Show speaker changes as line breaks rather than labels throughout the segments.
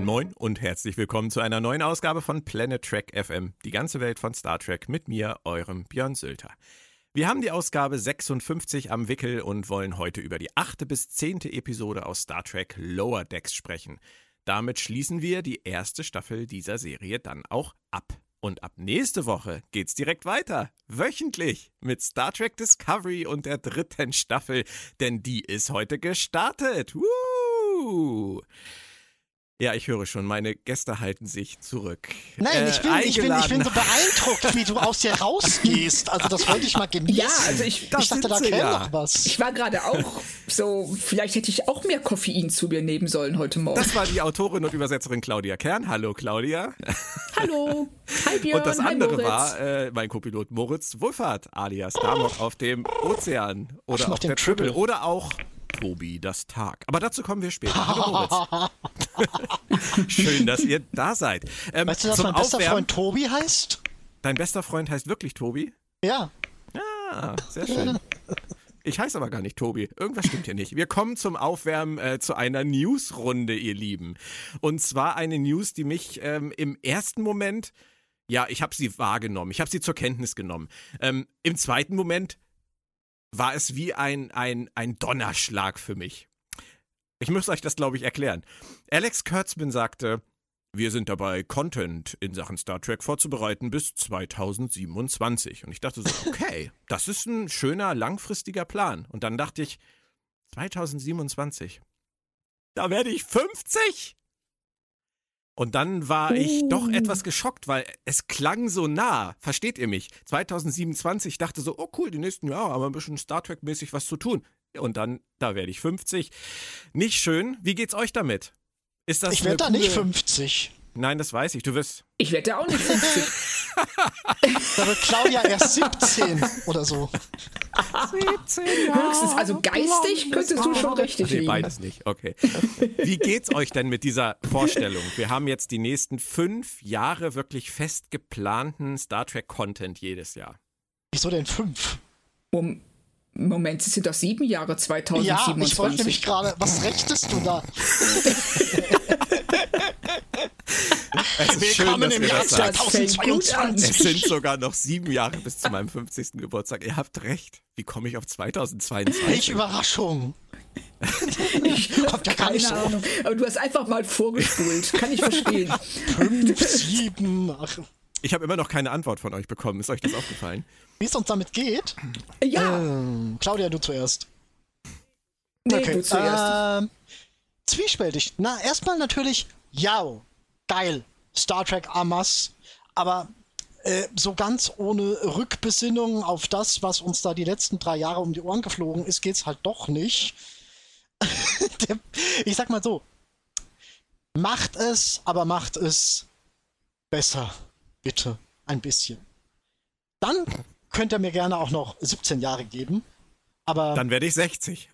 Moin Moin und herzlich willkommen zu einer neuen Ausgabe von Planet Trek FM, die ganze Welt von Star Trek mit mir, eurem Björn Sülter. Wir haben die Ausgabe 56 am Wickel und wollen heute über die achte bis zehnte Episode aus Star Trek Lower Decks sprechen. Damit schließen wir die erste Staffel dieser Serie dann auch ab. Und ab nächste Woche geht's direkt weiter. Wöchentlich mit Star Trek Discovery und der dritten Staffel, denn die ist heute gestartet. Woo! Ja, ich höre schon, meine Gäste halten sich zurück.
Nein, ich, bin, äh, ich, bin, ich bin so beeindruckt, wie du aus dir rausgehst. Also das wollte ich mal genießen.
Ja, also ich,
ich dachte, da käme ja. noch was.
Ich war gerade auch so, vielleicht hätte ich auch mehr Koffein zu mir nehmen sollen heute Morgen.
Das war die Autorin und Übersetzerin Claudia Kern. Hallo Claudia.
Hallo. Hi Björn.
Und das andere war äh, mein Copilot Moritz Wohlfahrt alias Damok auf dem Ozean oder Ach, auf der Triple. Triple oder auch Tobi das Tag. Aber dazu kommen wir später. Hallo Moritz. Schön, dass ihr da seid.
Ähm, weißt du, dass mein bester Aufwärmen, Freund Tobi heißt?
Dein bester Freund heißt wirklich Tobi?
Ja.
Ah, sehr schön. Ich heiße aber gar nicht Tobi. Irgendwas stimmt hier nicht. Wir kommen zum Aufwärmen äh, zu einer Newsrunde, ihr Lieben. Und zwar eine News, die mich ähm, im ersten Moment, ja, ich habe sie wahrgenommen, ich habe sie zur Kenntnis genommen. Ähm, Im zweiten Moment war es wie ein, ein, ein Donnerschlag für mich. Ich muss euch das, glaube ich, erklären. Alex Kurtzman sagte, wir sind dabei, Content in Sachen Star Trek vorzubereiten bis 2027. Und ich dachte so, okay, das ist ein schöner, langfristiger Plan. Und dann dachte ich, 2027, da werde ich 50? Und dann war ich doch uh. etwas geschockt, weil es klang so nah. Versteht ihr mich? 2027 dachte so, oh cool, die nächsten Jahre haben wir ein bisschen Star Trek-mäßig was zu tun. Und dann, da werde ich 50. Nicht schön. Wie geht's euch damit?
Ist das ich werde da nicht 50.
Nein, das weiß ich. Du wirst.
Ich werde auch nicht 50.
da wird Claudia erst 17 oder so.
17 Jahre Höchstens, also geistig könntest du schon richtig
nee, liegen. beides nicht. Okay. Wie geht's euch denn mit dieser Vorstellung? Wir haben jetzt die nächsten fünf Jahre wirklich fest geplanten Star Trek Content jedes Jahr.
Wieso denn fünf?
Um, Moment, es sind doch sieben Jahre 2027. Ja,
ich wollte nämlich gerade, was rechtest du da?
Es ist Willkommen schön, im Jahr 2022. Es sind sogar noch sieben Jahre bis zu meinem 50. Geburtstag. Ihr habt recht. Wie komme ich auf 2022?
Welche Überraschung.
ich ja gar nicht so. Ahnung. Aber du hast einfach mal vorgespult. Kann ich verstehen.
Fünf, sieben, ach.
Ich habe immer noch keine Antwort von euch bekommen. Ist euch das aufgefallen?
Wie es uns damit geht?
Ja.
Ähm, Claudia, du zuerst.
Nee, okay. du zuerst. Ähm,
zwiespältig. Na, erstmal natürlich, ja, geil. Star Trek Amas. Aber äh, so ganz ohne Rückbesinnung auf das, was uns da die letzten drei Jahre um die Ohren geflogen ist, geht's halt doch nicht. ich sag mal so, macht es, aber macht es besser. Bitte. Ein bisschen. Dann könnt ihr mir gerne auch noch 17 Jahre geben. Aber.
Dann werde ich 60.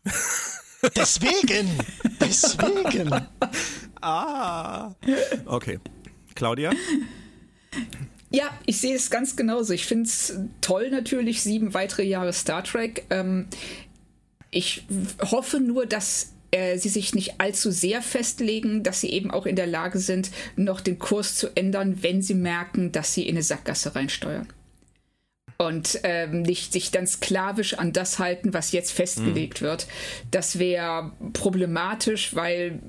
Deswegen. deswegen.
ah. Okay. Claudia?
Ja, ich sehe es ganz genauso. Ich finde es toll natürlich, sieben weitere Jahre Star Trek. Ähm, ich hoffe nur, dass äh, sie sich nicht allzu sehr festlegen, dass sie eben auch in der Lage sind, noch den Kurs zu ändern, wenn sie merken, dass sie in eine Sackgasse reinsteuern. Und ähm, nicht sich dann sklavisch an das halten, was jetzt festgelegt mhm. wird. Das wäre problematisch, weil,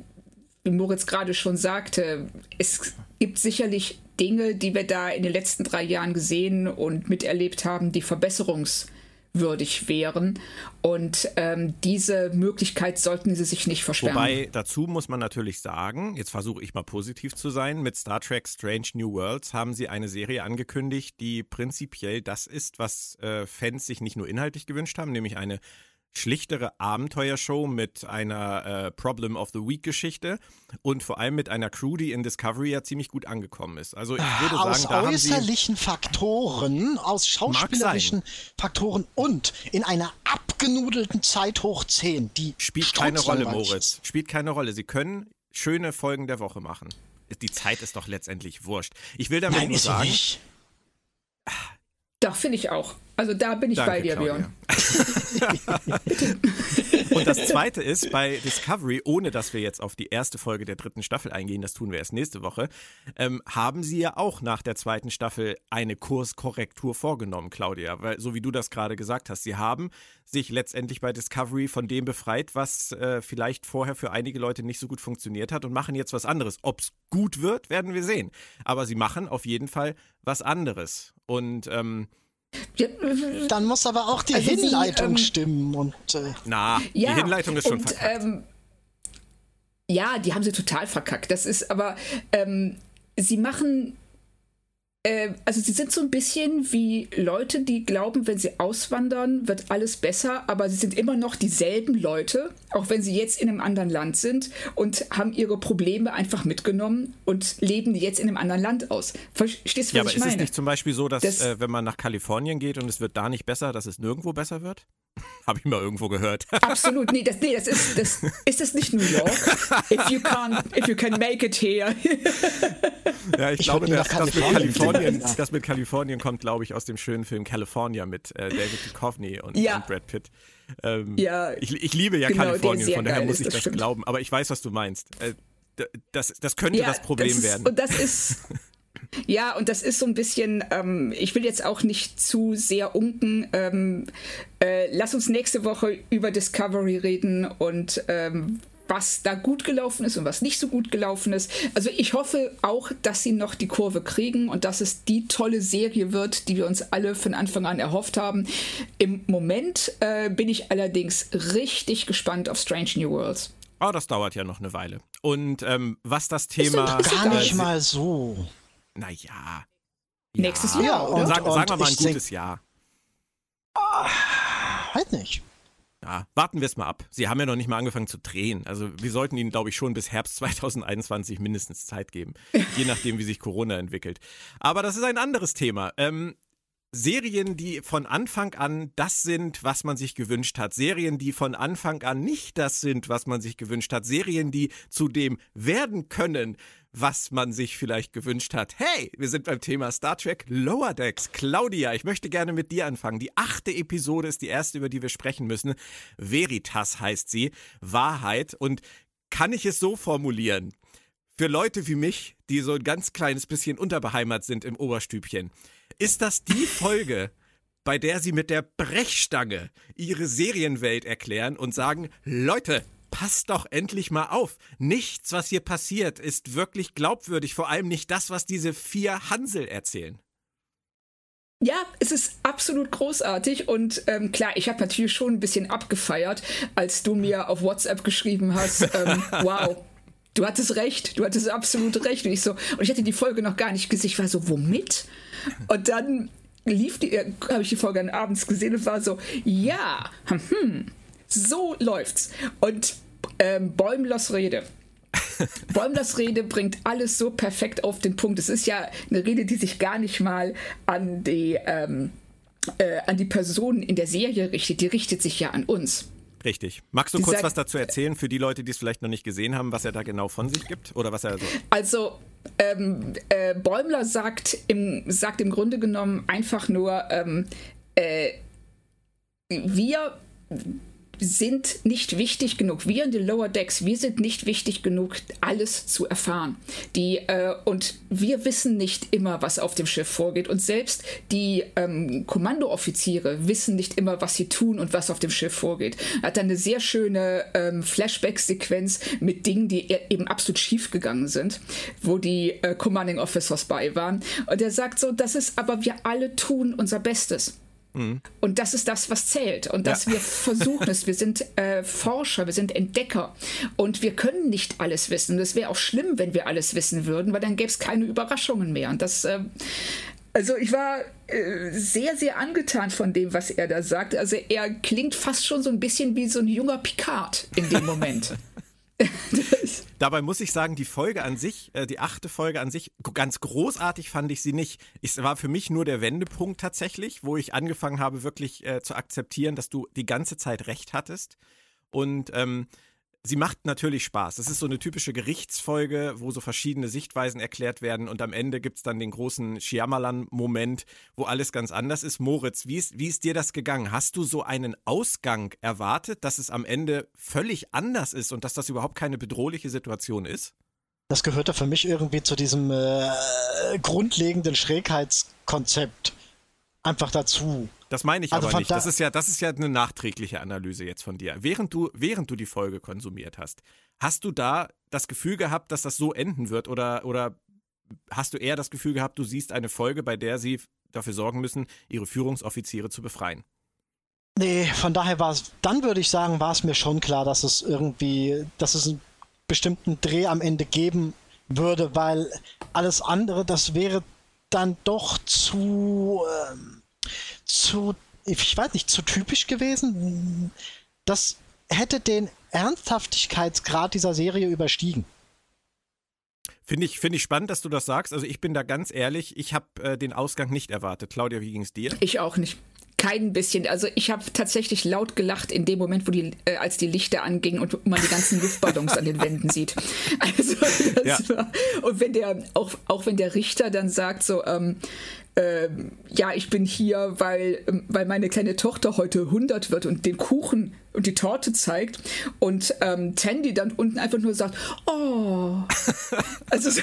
wie Moritz gerade schon sagte, es gibt sicherlich Dinge, die wir da in den letzten drei Jahren gesehen und miterlebt haben, die verbesserungswürdig wären. Und ähm, diese Möglichkeit sollten sie sich nicht versperren.
Wobei, dazu muss man natürlich sagen, jetzt versuche ich mal positiv zu sein, mit Star Trek Strange New Worlds haben sie eine Serie angekündigt, die prinzipiell das ist, was äh, Fans sich nicht nur inhaltlich gewünscht haben, nämlich eine schlichtere Abenteuershow mit einer äh, Problem of the Week Geschichte und vor allem mit einer Crew, die in Discovery ja ziemlich gut angekommen ist. Also ich würde sagen,
aus
da
äußerlichen Faktoren, aus schauspielerischen Faktoren und in einer abgenudelten Zeit hoch 10, die
spielt keine Rolle, Moritz. Spielt keine Rolle. Sie können schöne Folgen der Woche machen. Die Zeit ist doch letztendlich wurscht. Ich will damit
Nein,
nur sagen,
nicht.
Doch, finde ich auch. Also da bin ich
Danke,
bei dir,
Claudia.
Björn.
Und das zweite ist, bei Discovery, ohne dass wir jetzt auf die erste Folge der dritten Staffel eingehen, das tun wir erst nächste Woche, ähm, haben sie ja auch nach der zweiten Staffel eine Kurskorrektur vorgenommen, Claudia. Weil, so wie du das gerade gesagt hast, sie haben sich letztendlich bei Discovery von dem befreit, was äh, vielleicht vorher für einige Leute nicht so gut funktioniert hat und machen jetzt was anderes. Ob es gut wird, werden wir sehen. Aber sie machen auf jeden Fall was anderes. Und ähm,
dann muss aber auch die also Hinleitung sie, ähm, stimmen und
äh, na, ja, die Hinleitung ist schon und, verkackt. Ähm,
ja, die haben sie total verkackt. Das ist aber ähm, sie machen äh, also sie sind so ein bisschen wie Leute, die glauben, wenn sie auswandern, wird alles besser, aber sie sind immer noch dieselben Leute, auch wenn sie jetzt in einem anderen Land sind und haben ihre Probleme einfach mitgenommen und leben jetzt in einem anderen Land aus. Verstehst du, was ja, aber ich
ist
meine?
es nicht zum Beispiel so, dass das, äh, wenn man nach Kalifornien geht und es wird da nicht besser, dass es nirgendwo besser wird? Habe ich mal irgendwo gehört.
Absolut, nee, das, nee, das ist das ist das nicht New York. If you can, if you can make it here.
ja, ich, ich glaube, das, das, mit Kalifornien, das mit Kalifornien kommt, glaube ich, aus dem schönen Film California mit äh, David Duchovny und, ja. und Brad Pitt. Ähm, ja, ich, ich, liebe ja genau, Kalifornien, von daher muss ich das, das glauben. Aber ich weiß, was du meinst. Äh, das, das könnte ja, das Problem
das ist,
werden.
Und das ist ja, und das ist so ein bisschen, ähm, ich will jetzt auch nicht zu sehr unken. Ähm, äh, lass uns nächste Woche über Discovery reden und ähm, was da gut gelaufen ist und was nicht so gut gelaufen ist. Also ich hoffe auch, dass sie noch die Kurve kriegen und dass es die tolle Serie wird, die wir uns alle von Anfang an erhofft haben. Im Moment äh, bin ich allerdings richtig gespannt auf Strange New Worlds.
Oh, das dauert ja noch eine Weile. Und ähm, was das Thema.
Ist gar nicht mal so.
Naja. Ja.
Nächstes Jahr,
oder? Sag, sagen wir mal ein gutes Jahr.
Ah, halt nicht.
Ja, warten wir es mal ab. Sie haben ja noch nicht mal angefangen zu drehen. Also wir sollten ihnen, glaube ich, schon bis Herbst 2021 mindestens Zeit geben. je nachdem, wie sich Corona entwickelt. Aber das ist ein anderes Thema. Ähm, Serien, die von Anfang an das sind, was man sich gewünscht hat. Serien, die von Anfang an nicht das sind, was man sich gewünscht hat. Serien, die zu dem werden können, was man sich vielleicht gewünscht hat. Hey, wir sind beim Thema Star Trek Lower Decks. Claudia, ich möchte gerne mit dir anfangen. Die achte Episode ist die erste, über die wir sprechen müssen. Veritas heißt sie. Wahrheit. Und kann ich es so formulieren? Für Leute wie mich, die so ein ganz kleines bisschen unterbeheimat sind im Oberstübchen, ist das die Folge, bei der sie mit der Brechstange ihre Serienwelt erklären und sagen, Leute, passt doch endlich mal auf. Nichts, was hier passiert, ist wirklich glaubwürdig, vor allem nicht das, was diese vier Hansel erzählen.
Ja, es ist absolut großartig und ähm, klar, ich habe natürlich schon ein bisschen abgefeiert, als du mir auf WhatsApp geschrieben hast, ähm, wow, du hattest recht, du hattest absolut recht. Und ich so, und ich hatte die Folge noch gar nicht gesehen. Ich war so, womit? Und dann lief die, äh, habe ich die Folge dann abends gesehen und war so, ja, hm, hm so läuft's. Und ähm, Bäumlers Rede. Bäumlers Rede bringt alles so perfekt auf den Punkt. Es ist ja eine Rede, die sich gar nicht mal an die, ähm, äh, an die Personen in der Serie richtet. Die richtet sich ja an uns.
Richtig. Magst du die kurz sagt, was dazu erzählen für die Leute, die es vielleicht noch nicht gesehen haben, was er da genau von sich gibt? Oder was er so.
Also, ähm, äh, Bäumler sagt im, sagt im Grunde genommen einfach nur, ähm, äh, wir sind nicht wichtig genug. Wir in den Lower Decks, wir sind nicht wichtig genug, alles zu erfahren. Die, äh, und wir wissen nicht immer, was auf dem Schiff vorgeht. Und selbst die ähm, Kommandooffiziere wissen nicht immer, was sie tun und was auf dem Schiff vorgeht. Hat dann eine sehr schöne ähm, Flashback-Sequenz mit Dingen, die e-, eben absolut schief gegangen sind, wo die äh, Commanding Officers bei waren. Und er sagt so, das ist aber wir alle tun unser Bestes. Mhm. Und das ist das, was zählt. Und dass ja. wir versuchen es. Wir sind äh, Forscher, wir sind Entdecker. Und wir können nicht alles wissen. Es wäre auch schlimm, wenn wir alles wissen würden, weil dann gäbe es keine Überraschungen mehr. Und das. Äh, also ich war äh, sehr, sehr angetan von dem, was er da sagt. Also er klingt fast schon so ein bisschen wie so ein junger Picard in dem Moment.
Dabei muss ich sagen, die Folge an sich, äh, die achte Folge an sich, ganz großartig fand ich sie nicht. Es war für mich nur der Wendepunkt tatsächlich, wo ich angefangen habe, wirklich äh, zu akzeptieren, dass du die ganze Zeit recht hattest. Und ähm, sie macht natürlich Spaß. Das ist so eine typische Gerichtsfolge, wo so verschiedene Sichtweisen erklärt werden und am Ende gibt es dann den großen Shyamalan-Moment, wo alles ganz anders ist. Moritz, wie ist, wie ist dir das gegangen? Hast du so einen Ausgang erwartet, dass es am Ende völlig anders ist und dass das überhaupt keine bedrohliche Situation ist?
Das gehört ja für mich irgendwie zu diesem äh, grundlegenden Schrägheitskonzept einfach dazu.
Das meine ich also aber nicht. Das ist ja, das ist ja eine nachträgliche Analyse jetzt von dir. Während du, während du die Folge konsumiert hast, hast du da das Gefühl gehabt, dass das so enden wird oder, oder hast du eher das Gefühl gehabt, du siehst eine Folge, bei der sie dafür sorgen müssen, ihre Führungsoffiziere zu befreien?
Nee, von daher war es, dann würde ich sagen, war es mir schon klar, dass es irgendwie, dass es einen bestimmten Dreh am Ende geben würde, weil alles andere, das wäre dann doch zu, ähm, zu, ich weiß nicht, zu typisch gewesen. Das hätte den Ernsthaftigkeitsgrad dieser Serie überstiegen.
Finde ich, find ich spannend, dass du das sagst. Also ich bin da ganz ehrlich, ich habe äh, den Ausgang nicht erwartet. Claudia, wie ging es dir?
Ich auch nicht. Kein bisschen. Also ich habe tatsächlich laut gelacht in dem Moment, wo die, äh, als die Lichter angingen und man die ganzen Luftballons an den Wänden sieht. Also ja. war, und wenn der auch auch wenn der Richter dann sagt so ähm, äh, ja ich bin hier, weil ähm, weil meine kleine Tochter heute 100 wird und den Kuchen und die Torte zeigt und ähm, Tandy dann unten einfach nur sagt oh also so,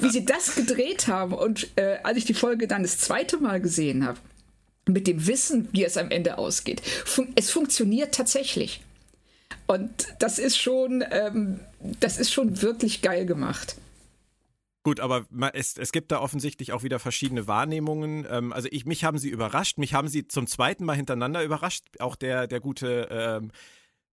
wie sie das gedreht haben und äh, als ich die Folge dann das zweite Mal gesehen habe mit dem Wissen, wie es am Ende ausgeht. Fun es funktioniert tatsächlich. Und das ist schon, ähm, das ist schon wirklich geil gemacht.
Gut, aber es, es gibt da offensichtlich auch wieder verschiedene Wahrnehmungen. Ähm, also ich, mich haben sie überrascht, mich haben sie zum zweiten Mal hintereinander überrascht. Auch der, der gute ähm,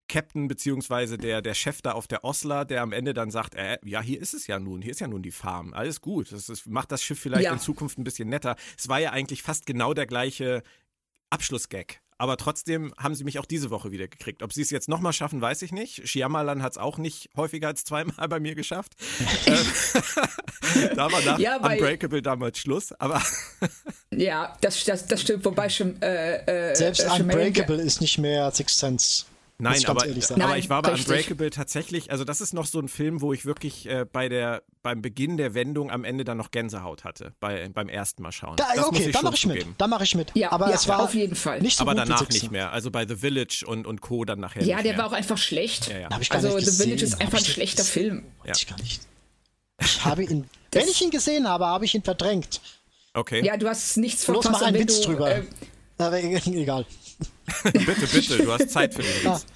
Captain beziehungsweise der, der Chef da auf der Osler, der am Ende dann sagt, äh, ja, hier ist es ja nun, hier ist ja nun die Farm, alles gut. Das ist, macht das Schiff vielleicht ja. in Zukunft ein bisschen netter. Es war ja eigentlich fast genau der gleiche Abschlussgag. Aber trotzdem haben sie mich auch diese Woche wieder gekriegt. Ob sie es jetzt nochmal schaffen, weiß ich nicht. Shyamalan hat es auch nicht häufiger als zweimal bei mir geschafft. Ähm, da war nach ja, Unbreakable damals Schluss, aber.
ja, das, das, das stimmt. Wobei schon. Äh,
äh, Selbst äh, Unbreakable ist nicht mehr Sixth Sense.
Nein, aber, aber ich war bei Unbreakable tatsächlich, also das ist noch so ein Film, wo ich wirklich äh, bei der, beim Beginn der Wendung am Ende dann noch Gänsehaut hatte, bei, beim ersten Mal schauen.
Da, okay, da mache ich mit. Da mache ich mit.
Ja, aber ja, es war auf jeden Fall.
Nicht so aber danach nicht mehr. Also bei The Village und, und Co. dann nachher.
Ja,
der
mehr. war auch einfach schlecht.
Ja, ja.
also
The
Village ist einfach ein schlechter gesehen. Film.
Ja. Ich gar nicht. Ich habe ihn, wenn ich ihn gesehen habe, habe ich ihn verdrängt.
Okay.
Ja, du hast nichts verpasst.
Bloß mal einen Witz drüber. Äh, aber egal.
bitte, bitte, du hast Zeit für den Witz.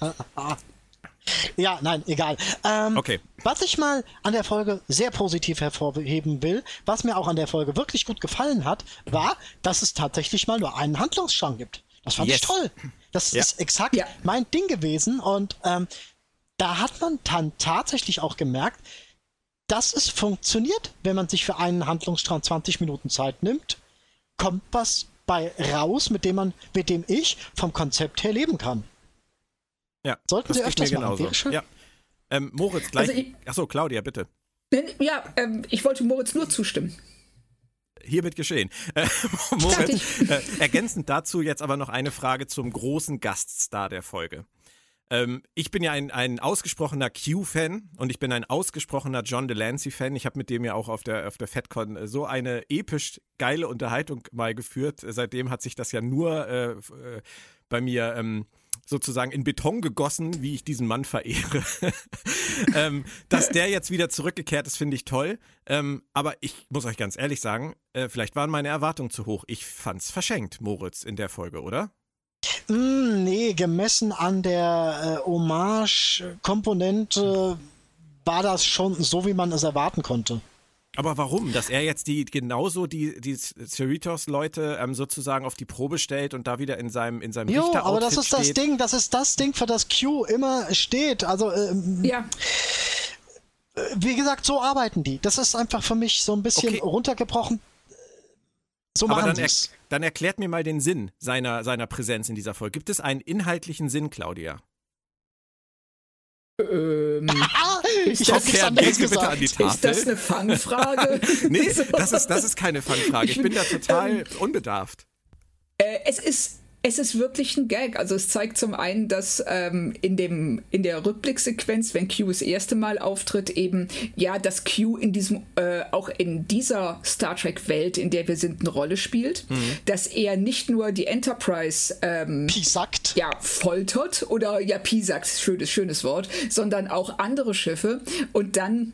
Ja, nein, egal. Ähm,
okay.
Was ich mal an der Folge sehr positiv hervorheben will, was mir auch an der Folge wirklich gut gefallen hat, war, dass es tatsächlich mal nur einen Handlungsstrang gibt. Das fand yes. ich toll. Das ja. ist exakt ja. mein Ding gewesen und ähm, da hat man dann tatsächlich auch gemerkt, dass es funktioniert, wenn man sich für einen Handlungsstrang 20 Minuten Zeit nimmt, kommt was bei raus, mit dem man, mit dem ich vom Konzept her leben kann.
Ja,
sollten Sie öfters
machen. Genauso. Ja. Ähm, Moritz, gleich. Also achso, Claudia, bitte.
Ja, ähm, ich wollte Moritz nur zustimmen.
Hiermit geschehen. Äh, Moritz, äh, ergänzend dazu jetzt aber noch eine Frage zum großen Gaststar der Folge. Ähm, ich bin ja ein, ein ausgesprochener Q-Fan und ich bin ein ausgesprochener John Delancey-Fan. Ich habe mit dem ja auch auf der, auf der FedCon äh, so eine episch geile Unterhaltung mal geführt. Seitdem hat sich das ja nur äh, äh bei mir ähm, sozusagen in Beton gegossen, wie ich diesen Mann verehre. ähm, dass der jetzt wieder zurückgekehrt ist, finde ich toll. Ähm, aber ich muss euch ganz ehrlich sagen, äh, vielleicht waren meine Erwartungen zu hoch. Ich fand's verschenkt, Moritz, in der Folge, oder?
Mm, nee, gemessen an der äh, Hommage-Komponente war das schon so, wie man es erwarten konnte.
Aber warum? Dass er jetzt die genauso die, die Cerritos-Leute ähm, sozusagen auf die Probe stellt und da wieder in seinem in seinem
Jo, aber das ist steht. das Ding, das ist das Ding, für das Q immer steht. Also ähm,
ja.
Äh, wie gesagt, so arbeiten die. Das ist einfach für mich so ein bisschen okay. runtergebrochen. So
aber dann, er, dann erklärt mir mal den Sinn seiner, seiner Präsenz in dieser Folge. Gibt es einen inhaltlichen Sinn, Claudia?
Ähm,
ist, das,
okay, an bitte an die Tafel.
ist das eine Fangfrage?
nee, das ist, das ist keine Fangfrage. Ich bin da total ähm, unbedarft.
Äh, es ist es ist wirklich ein Gag. Also es zeigt zum einen, dass ähm, in, dem, in der Rückblicksequenz, wenn Q das erste Mal auftritt, eben ja, dass Q in diesem, äh, auch in dieser Star Trek-Welt, in der wir sind, eine Rolle spielt. Mhm. Dass er nicht nur die Enterprise ähm,
Pisackt.
Ja, foltert oder ja, Pisackt, schönes, schönes Wort, sondern auch andere Schiffe und dann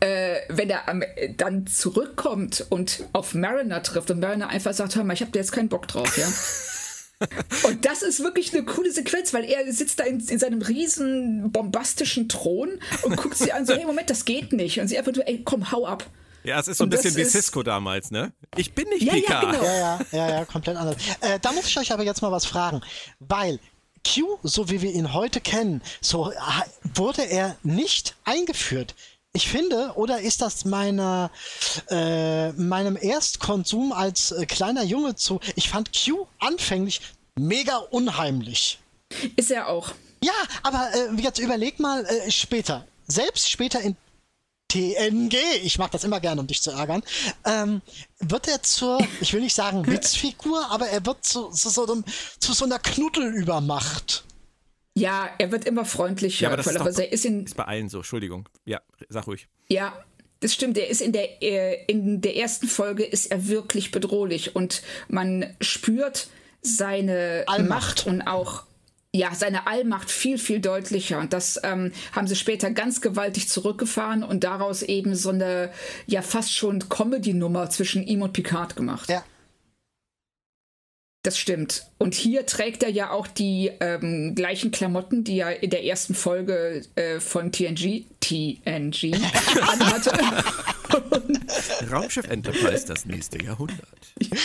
äh, wenn er ähm, dann zurückkommt und auf Mariner trifft und Mariner einfach sagt, hör mal, ich habe da jetzt keinen Bock drauf, ja. Und das ist wirklich eine coole Sequenz, weil er sitzt da in, in, seinem riesen bombastischen Thron und guckt sie an, so, hey, Moment, das geht nicht. Und sie einfach nur, ey, komm, hau ab.
Ja, es ist so ein bisschen wie Cisco damals, ne? Ich bin nicht
ja,
Picard.
Ja, genau. ja, ja, ja, ja, komplett anders. Äh, da muss ich euch aber jetzt mal was fragen, weil Q, so wie wir ihn heute kennen, so wurde er nicht eingeführt. Ich finde, oder ist das meine, äh, meinem Erstkonsum als äh, kleiner Junge zu. Ich fand Q anfänglich mega unheimlich.
Ist er auch.
Ja, aber äh, jetzt überleg mal äh, später. Selbst später in TNG, ich mache das immer gerne, um dich zu ärgern, ähm, wird er zur, ich will nicht sagen Witzfigur, aber er wird zu, zu, so, zu so einer Knuddelübermacht.
Ja, er wird immer freundlicher.
Ja, aber das ist, doch, er ist, in, ist bei allen so. Entschuldigung. Ja, sag ruhig.
Ja, das stimmt. Er ist in der äh, in der ersten Folge ist er wirklich bedrohlich und man spürt seine Allmacht. Macht und auch ja, seine Allmacht viel, viel deutlicher. Und das ähm, haben sie später ganz gewaltig zurückgefahren und daraus eben so eine, ja, fast schon Comedy-Nummer zwischen ihm und Picard gemacht.
Ja.
Das stimmt. Und hier trägt er ja auch die ähm, gleichen Klamotten, die er in der ersten Folge äh, von TNG, TNG anhatte.
Raumschiff Enterprise das nächste Jahrhundert.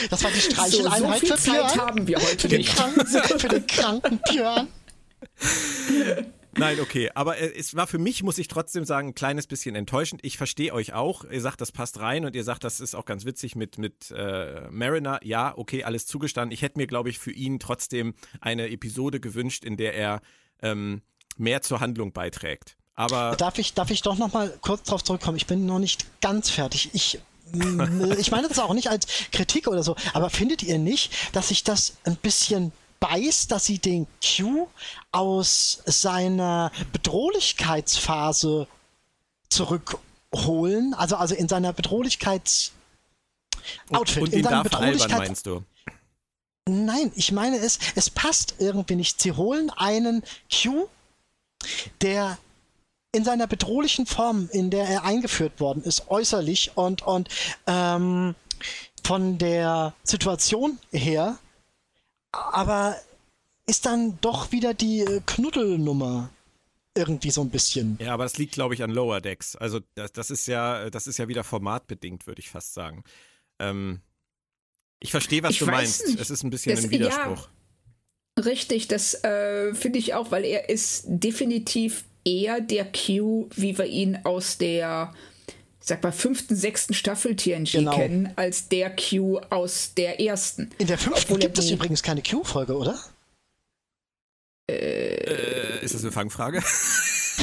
Das war die Streicheleinheit
so, so viel Zeit haben wir heute
für nicht. Den kranken, für den kranken Björn.
Nein, okay. Aber äh, es war für mich, muss ich trotzdem sagen, ein kleines bisschen enttäuschend. Ich verstehe euch auch. Ihr sagt, das passt rein und ihr sagt, das ist auch ganz witzig mit, mit äh, Mariner. Ja, okay, alles zugestanden. Ich hätte mir, glaube ich, für ihn trotzdem eine Episode gewünscht, in der er ähm, mehr zur Handlung beiträgt. Aber
darf ich, darf ich doch noch mal kurz darauf zurückkommen? Ich bin noch nicht ganz fertig. Ich ich meine das auch nicht als Kritik oder so, aber findet ihr nicht, dass sich das ein bisschen beißt, dass sie den Q aus seiner Bedrohlichkeitsphase zurückholen, also, also in seiner Bedrohlichkeits
Outfit, und, und in seiner Bedrohlichkeit meinst du?
Nein, ich meine es, es passt irgendwie nicht. Sie holen einen Q, der in seiner bedrohlichen Form, in der er eingeführt worden ist, äußerlich und, und ähm, von der Situation her aber ist dann doch wieder die äh, Knuddelnummer irgendwie so ein bisschen.
Ja, aber das liegt, glaube ich, an Lower Decks. Also das, das, ist ja, das ist ja wieder formatbedingt, würde ich fast sagen. Ähm, ich verstehe, was ich du meinst. Nicht. Es ist ein bisschen das, ein Widerspruch.
Ja, richtig, das äh, finde ich auch, weil er ist definitiv eher der Q, wie wir ihn aus der sag mal, fünften, sechsten Staffel TNG genau. kennen, als der Q aus der ersten.
In der fünften gibt es übrigens keine Q-Folge, oder?
Äh, äh, ist das eine Fangfrage?
Weiß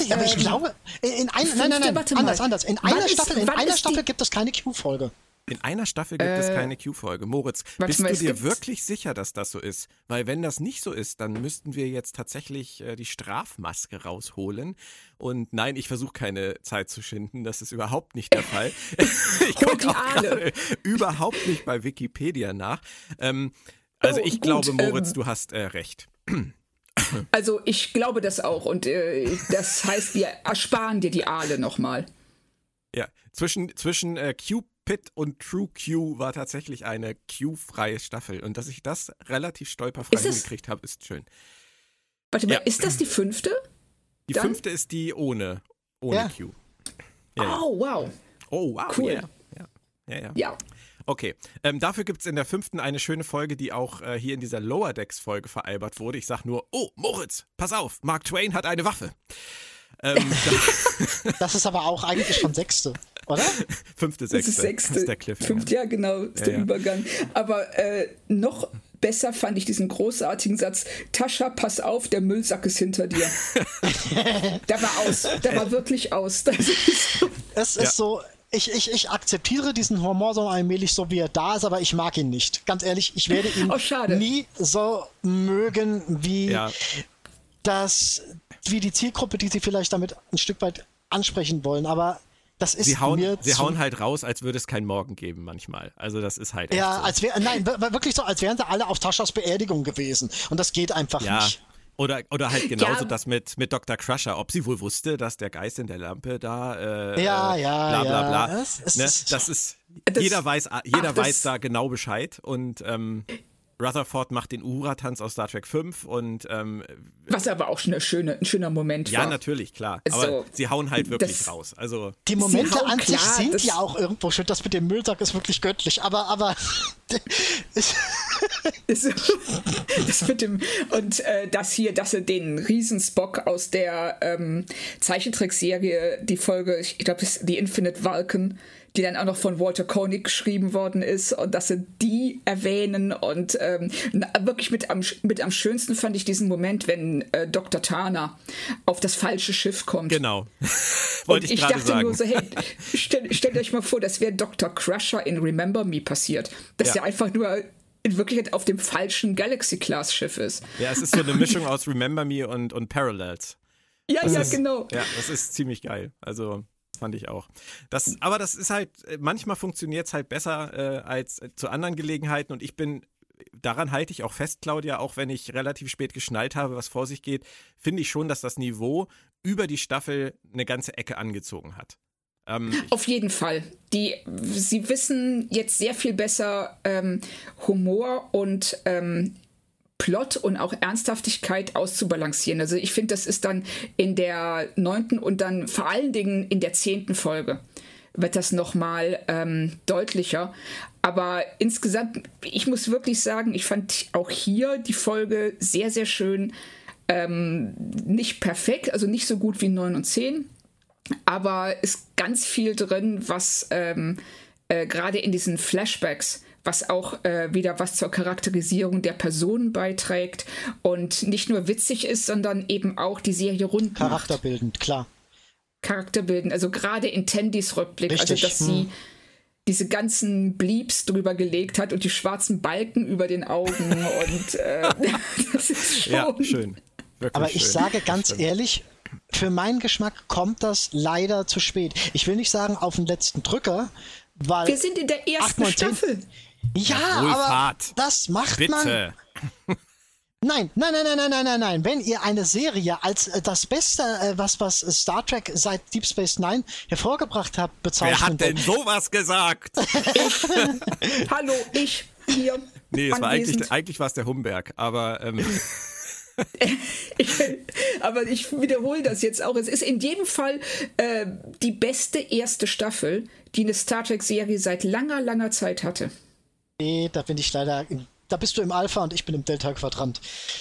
ich, aber ich glaube, in ein, nein, nein, nein, anders, anders. In einer Staffel, in einer Staffel gibt es keine Q-Folge.
In einer Staffel gibt äh, es keine Q-Folge. Moritz, bist mal, du dir wirklich sicher, dass das so ist? Weil wenn das nicht so ist, dann müssten wir jetzt tatsächlich äh, die Strafmaske rausholen. Und nein, ich versuche keine Zeit zu schinden. Das ist überhaupt nicht der Fall. ich gucke überhaupt nicht bei Wikipedia nach. Ähm, also oh, ich gut, glaube, Moritz, ähm, du hast äh, recht.
Also ich glaube das auch. Und äh, das heißt, wir ersparen dir die Aale nochmal.
Ja, zwischen, zwischen äh, Q Pit und True Q war tatsächlich eine Q-freie Staffel. Und dass ich das relativ stolperfrei hingekriegt habe, ist schön.
Warte mal, ja. ist das die fünfte?
Die Dann? fünfte ist die ohne, ohne ja. Q.
Ja, oh, wow.
Oh, wow.
Cool.
Yeah. Ja, ja.
ja.
Okay, ähm, dafür gibt es in der fünften eine schöne Folge, die auch äh, hier in dieser Lower Decks Folge veralbert wurde. Ich sag nur, oh, Moritz, pass auf, Mark Twain hat eine Waffe.
Ähm, das ist aber auch eigentlich schon sechste, oder?
Fünfte, sechste. Das ist
sechste. Das ist der Cliff. Fünfte, ja, genau, ist ja, der ja. Übergang. Aber äh, noch besser fand ich diesen großartigen Satz: Tascha, pass auf, der Müllsack ist hinter dir. der war aus. Der war wirklich aus.
es ist ja. so, ich, ich, ich akzeptiere diesen Humor so allmählich, so wie er da ist, aber ich mag ihn nicht. Ganz ehrlich, ich werde ihn
oh,
nie so mögen wie
Ja.
das, wie die Zielgruppe, die sie vielleicht damit ein Stück weit ansprechen wollen. Aber das ist
Sie hauen,
mir
sie
zu
hauen halt raus, als würde es keinen Morgen geben manchmal. Also das ist halt echt
Ja,
so.
als wäre, nein, wirklich so, als wären sie alle auf Taschas Beerdigung gewesen. Und das geht einfach
Ja.
nicht.
Oder, oder halt genauso
Ja.
das mit, mit Dr. Crusher, ob sie wohl wusste, dass der Geist in der Lampe da äh,
Ja,
äh,
ja,
bla bla
ja.
bla.
Es- es
ne?
ist-
das ist
Das-
jeder weiß, jeder
Ach, das-
weiß da genau Bescheid und ähm, Rutherford macht den Uhura-Tanz aus Star Trek 5 und ähm,
Was aber auch schon eine schöne, ein schöner Moment
ja,
war.
natürlich, klar.
Also,
Aber sie hauen halt wirklich
das-
raus. Also
Die Momente an sich
klar,
sind ja auch irgendwo schön. Das mit dem Müllsack ist wirklich göttlich. Aber, aber es-
Ist- das mit dem und äh, das hier, dass er den Riesenspock aus der ähm, Zeichentrickserie, die Folge, ich glaube, das ist die Infinite Vulcan, die dann auch noch von Walter Koenig geschrieben worden ist und dass sie die erwähnen und ähm, wirklich mit am, mit am schönsten fand ich diesen Moment, wenn äh, Dr. Tana auf das falsche Schiff kommt.
genau.
Und
Wollte ich,
ich dachte
sagen.
nur so, hey, stell, stellt euch mal vor, das wäre Dr. Crusher in Remember Me passiert. Dass
Ja.
der einfach nur in Wirklichkeit auf dem falschen Galaxy-Class-Schiff ist.
ja, es ist so eine Mischung aus Remember Me und, und Parallels.
Ja, ja,
ist-
genau.
Ja, das ist ziemlich geil. Also fand ich auch. Das, aber das ist halt, äh, manchmal funktioniert es halt besser äh, als zu anderen Gelegenheiten und ich bin, daran halte ich auch fest, Claudia, auch wenn ich relativ spät geschnallt habe, was vor sich geht, finde ich schon, dass das Niveau über die Staffel eine ganze Ecke angezogen hat. Ähm,
Auf jeden Fall. Die, sie wissen jetzt sehr viel besser ähm, Humor und ähm, Plot und auch Ernsthaftigkeit auszubalancieren. Also ich finde, das ist dann in der neunten und dann vor allen Dingen in der zehnten Folge wird das nochmal ähm, deutlicher. Aber insgesamt, ich muss wirklich sagen, ich fand auch hier die Folge sehr, sehr schön. Ähm, nicht perfekt, also nicht so gut wie 9 und 10, aber ist ganz viel drin, was ähm, äh, gerade in diesen Flashbacks, was auch äh, wieder was zur Charakterisierung der Personen beiträgt und nicht nur witzig ist, sondern eben auch die Serie rund macht.
charakterbildend, klar.
Charakter bilden. Also gerade in Tandys Rückblick,
Richtig,
also dass
hm.
sie diese ganzen Bleeps drüber gelegt hat und die schwarzen Balken über den Augen und äh, das ist schon.
ja, schön. Wirklich
Aber ich
schön.
sage ganz
stimmt.
ehrlich, für meinen Geschmack kommt das leider zu spät. Ich will nicht sagen auf den letzten Drücker, weil.
Wir sind in der ersten
Acht, neun, zehn.
Staffel.
Ja,
Wohlfahrt.
aber das macht man.
Bitte.
Nein, nein, nein, nein, nein, nein, nein, nein. Wenn ihr eine Serie als äh, das Beste, äh, was, was Star Trek seit Deep Space Nine hervorgebracht hat,
Wer
bezeichnen
hat denn sowas gesagt?
Hallo, ich hier.
Nee, es war eigentlich, eigentlich war es der Humberg, aber ähm,
Ich, aber ich wiederhole das jetzt auch. Es ist in jedem Fall äh, die beste erste Staffel, die eine Star Trek-Serie seit langer, langer Zeit hatte.
Nee, da bin ich leider, im, da bist du im Alpha und ich bin im Delta-Quadrant.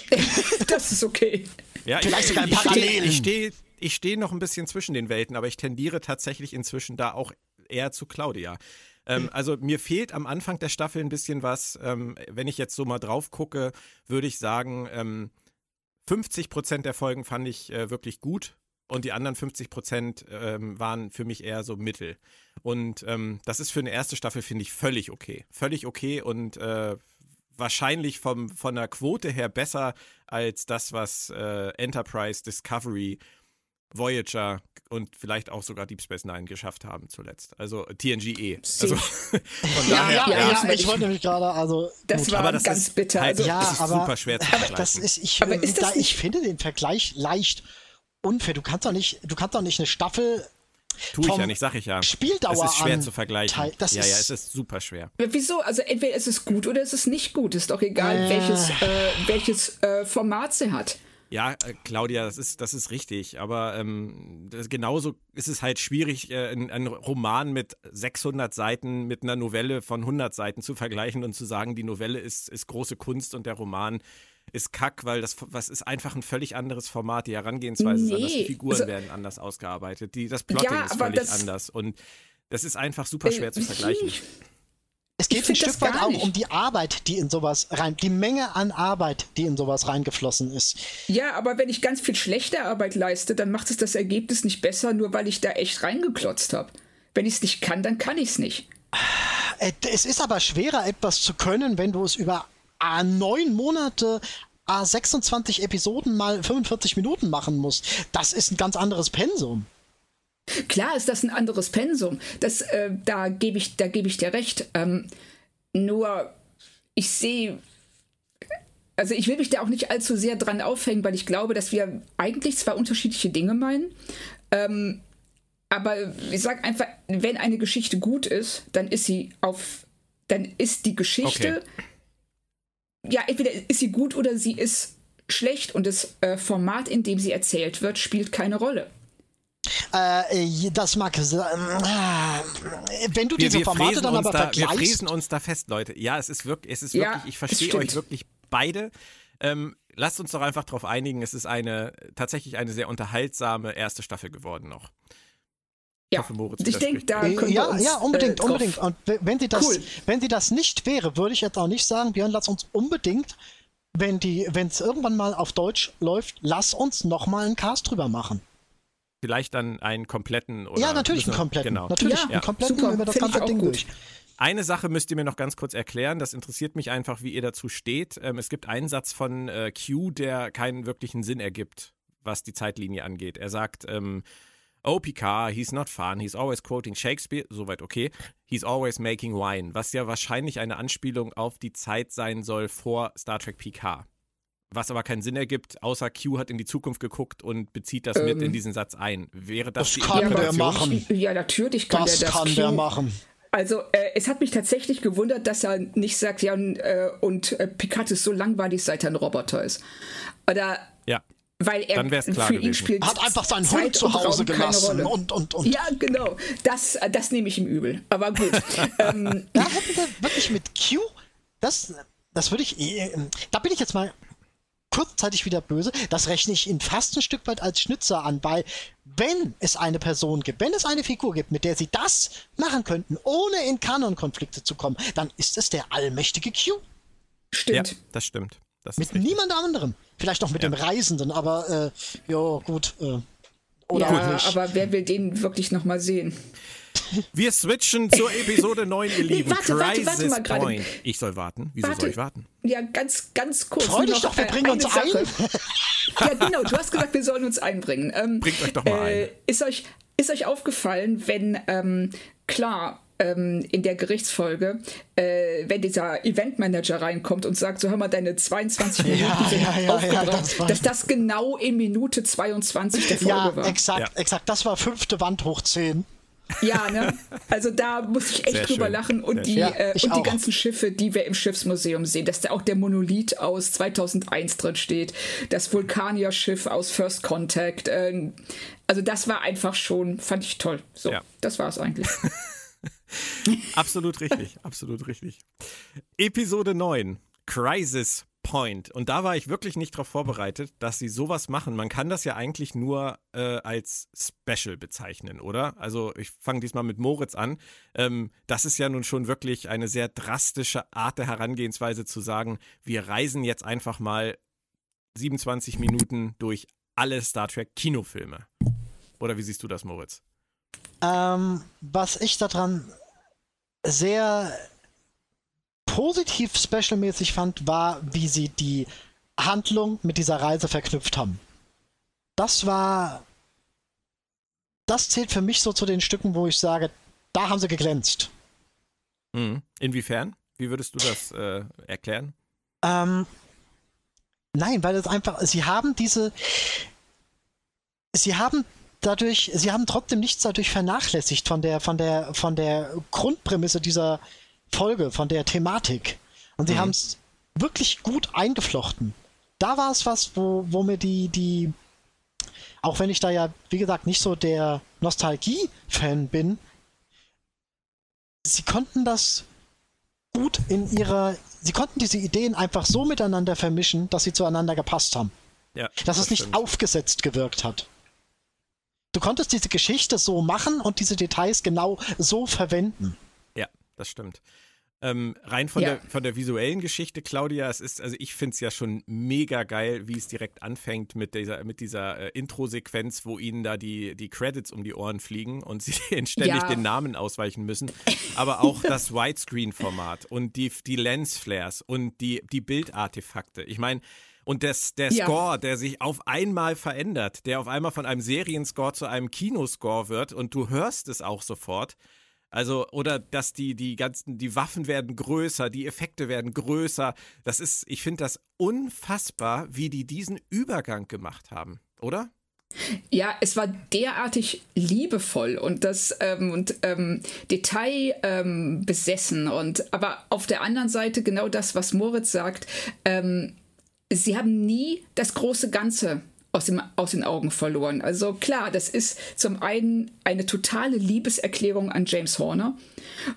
Das ist okay.
ja,
Vielleicht
ich,
sogar in
ich stehe
Parallelen.
ich steh, ich steh noch ein bisschen zwischen den Welten, aber ich tendiere tatsächlich inzwischen da auch eher zu Claudia. Ähm, also mir fehlt am Anfang der Staffel ein bisschen was. Ähm, wenn ich jetzt so mal drauf gucke, würde ich sagen, ähm, 50 Prozent der Folgen fand ich äh, wirklich gut und die anderen 50 Prozent ähm, waren für mich eher so mittel. Und ähm, das ist für eine erste Staffel, finde ich, völlig okay. Völlig okay und äh, wahrscheinlich vom, von der Quote her besser als das, was äh, Enterprise, Discovery, Voyager und vielleicht auch sogar Deep Space Nine geschafft haben zuletzt. Also TNGE. Also von
Ja,
daher,
Ja,
ja,
ja,
das war
ich
ich-
wollte nämlich gerade, also.
Das
gut.
war
aber das
ganz
ist
bitter.
Halt,
Also,
Ja,
das ist
aber-
super schwer zu
aber
vergleichen.
das ist, ich,
Aber ist das
da, ich finde den Vergleich leicht unfair. Du kannst doch nicht, du kannst doch nicht eine Staffel
Tue ich
vom
ja nicht, sag ich ja.
Spieldauer
Es ist schwer
an
zu vergleichen.
Teil- das
ja, ja,
ist-
es ist super schwer.
Wieso? Also entweder ist es gut oder ist es nicht gut. Ist doch egal,
Äh.
welches, äh, welches äh, Format sie hat.
Ja, äh, Claudia, das ist, das ist richtig. Aber ähm, das, genauso ist es halt schwierig, äh, einen, einen Roman mit 600 Seiten mit einer Novelle von 100 Seiten zu vergleichen und zu sagen, die Novelle ist, ist große Kunst und der Roman ist Kack, weil das was ist einfach ein völlig anderes Format. Die Herangehensweise ist anders, die
Nee,
Figuren
also-
werden anders ausgearbeitet, die, das Plotting
Ja,
ist völlig
das-
anders. Und das ist einfach super schwer zu
Äh,
vergleichen.
Es geht ein Stück weit
gar
auch
nicht.
um die Arbeit, die in sowas rein, die Menge an Arbeit, die in sowas reingeflossen ist.
Ja, aber wenn ich ganz viel schlechte Arbeit leiste, dann macht es das Ergebnis nicht besser, nur weil ich da echt reingeklotzt habe. Wenn ich es nicht kann, dann kann ich es nicht.
Äh, es ist aber schwerer, etwas zu können, wenn du es über äh, neun Monate, äh, 26 Episoden mal 45 Minuten machen musst. Das ist ein ganz anderes Pensum.
Klar ist das ein anderes Pensum. Das, äh, da gebe ich, da gebe ich dir recht. Ähm, nur ich sehe, also ich will mich da auch nicht allzu sehr dran aufhängen, weil ich glaube, dass wir eigentlich zwei unterschiedliche Dinge meinen. Ähm, aber ich sag einfach, wenn eine Geschichte gut ist, dann ist sie auf, dann ist die Geschichte, okay. Ja, entweder ist sie gut oder sie ist schlecht und das äh, Format, in dem sie erzählt wird, spielt keine Rolle.
Äh, das mag äh, wenn du diese wir, wir Formate dann aber
da,
vergleichst.
Wir fräsen uns da fest, Leute. Ja, es ist wirklich, es ist ja, wirklich, ich verstehe euch wirklich beide. Ähm, lasst uns doch einfach darauf einigen, es ist eine tatsächlich eine sehr unterhaltsame erste Staffel geworden noch.
Ja, ich, hoffe, Moritz ich denke, da
können ja, uns, ja, unbedingt, äh, unbedingt. Und wenn sie das, cool. wenn sie das nicht wäre, würde ich jetzt auch nicht sagen, Björn, lass uns unbedingt, wenn die, wenn es irgendwann mal auf Deutsch läuft, lass uns noch mal einen Cast drüber machen.
Vielleicht dann einen kompletten oder
Ja, natürlich einen kompletten. Genau. Natürlich ja, einen kompletten super, über das ganze Ding gut. durch.
Eine Sache müsst ihr mir noch ganz kurz erklären. Das interessiert mich einfach, wie ihr dazu steht. Ähm, es gibt einen Satz von äh, Q, der keinen wirklichen Sinn ergibt, was die Zeitlinie angeht. Er sagt, ähm, Oh, Picard, he's not fun, he's always quoting Shakespeare, soweit okay. He's always making wine, was ja wahrscheinlich eine Anspielung auf die Zeit sein soll vor Star Trek Picard. Was aber keinen Sinn ergibt, außer Q hat in die Zukunft geguckt und bezieht das ähm, mit in diesen Satz ein. Wäre das,
das die kann der machen.
Ja, natürlich kann
das
der das.
kann Q, der machen.
Also äh, es hat mich tatsächlich gewundert, dass er nicht sagt, ja und, äh, und äh, Picard ist so langweilig, seit er ein Roboter ist. Oder
ja
weil er für ihn spielt.
Hat einfach seinen Zeit Hund zu Hause gelassen und, und, und.
Ja, genau. Das, das nehme ich ihm übel. Aber gut. ähm,
da hätten wir wirklich mit Q, das, das würde ich, äh, da bin ich jetzt mal kurzzeitig wieder böse. Das rechne ich ihn fast ein Stück weit als Schnitzer an, weil wenn es eine Person gibt, wenn es eine Figur gibt, mit der sie das machen könnten, ohne in Kanon-Konflikte zu kommen, dann ist es der allmächtige Q.
Stimmt.
Ja, das stimmt. Das
mit niemand anderem. Vielleicht noch mit ja. dem Reisenden, aber äh, ja, gut. Äh,
oder ja, aber wer will den wirklich nochmal sehen?
Wir switchen zur Episode 9, ihr Lieben.
Warte, warte, warte mal gerade.
Ich soll warten. Wieso warte. soll ich warten?
Ja, ganz, ganz kurz.
Freu dich doch, wir bringen uns Sache. ein.
ja, genau. Du hast gesagt, wir sollen uns einbringen. Ähm,
Bringt euch doch mal äh, ein.
Ist euch, ist euch aufgefallen, wenn, ähm, klar, ähm, in der Gerichtsfolge, äh, wenn dieser Eventmanager reinkommt und sagt, so hör mal, deine 22 Minuten ja, sind ja, ja, aufgebraucht, das dass das genau in Minute 22 der Folge
ja,
war.
Exakt, exakt. Das war fünfte Wand hoch 10.
Ja, ne? Also da muss ich echt Sehr drüber schön. lachen. Und, die, äh, und die ganzen Schiffe, die wir im Schiffsmuseum sehen, dass da auch der Monolith aus 2001 drin steht, das Vulkanier-Schiff aus First Contact. Äh, also das war einfach schon, fand ich toll. So, ja. das war es eigentlich.
absolut richtig, absolut richtig. Episode 9, Crisis Point. Und da war ich wirklich nicht darauf vorbereitet, dass sie sowas machen. Man kann das ja eigentlich nur äh, als Special bezeichnen, oder? Also ich fange diesmal mit Moritz an. Ähm, das ist ja nun schon wirklich eine sehr drastische Art der Herangehensweise zu sagen, wir reisen jetzt einfach mal 27 Minuten durch alle Star Trek Kinofilme. Oder wie siehst du das, Moritz?
Ähm, was ich daran sehr positiv specialmäßig fand, war, wie sie die Handlung mit dieser Reise verknüpft haben. Das war. Das zählt für mich so zu den Stücken, wo ich sage, da haben sie geglänzt.
Mhm. Inwiefern? Wie würdest du das äh, erklären?
Ähm, nein, weil es einfach, sie haben diese, sie haben dadurch, sie haben trotzdem nichts dadurch vernachlässigt von der, von der, von der Grundprämisse dieser Folge, von der Thematik. Und sie mhm. haben es wirklich gut eingeflochten. Da war es was, wo, wo mir die, die, auch wenn ich da ja, wie gesagt, nicht so der Nostalgie-Fan bin, sie konnten das gut in ihrer, sie konnten diese Ideen einfach so miteinander vermischen, dass sie zueinander gepasst haben. Ja, dass das es nicht stimmt. aufgesetzt gewirkt hat. Du konntest diese Geschichte so machen und diese Details genau so verwenden.
Ja, das stimmt. Ähm, rein von, ja. der, von der visuellen Geschichte, Claudia, es ist, also ich finde es ja schon mega geil, wie es direkt anfängt mit dieser, mit dieser äh, Intro-Sequenz, wo ihnen da die, die Credits um die Ohren fliegen und sie ständig ja. den Namen ausweichen müssen. Aber auch das Widescreen-Format und die, die Lens-Flares und die, die Bildartefakte. Ich meine, und das, der ja. Score, der sich auf einmal verändert, der auf einmal von einem Serienscore zu einem Kinoscore wird und du hörst es auch sofort. Also, oder dass die, die ganzen, die Waffen werden größer, die Effekte werden größer. Das ist, ich finde das unfassbar, wie die diesen Übergang gemacht haben, oder?
Ja, es war derartig liebevoll und das ähm, und ähm, Detail ähm, besessen und aber auf der anderen Seite genau das, was Moritz sagt. Ähm, sie haben nie das große Ganze aus, dem, aus den Augen verloren. Also klar, das ist zum einen eine totale Liebeserklärung an James Horner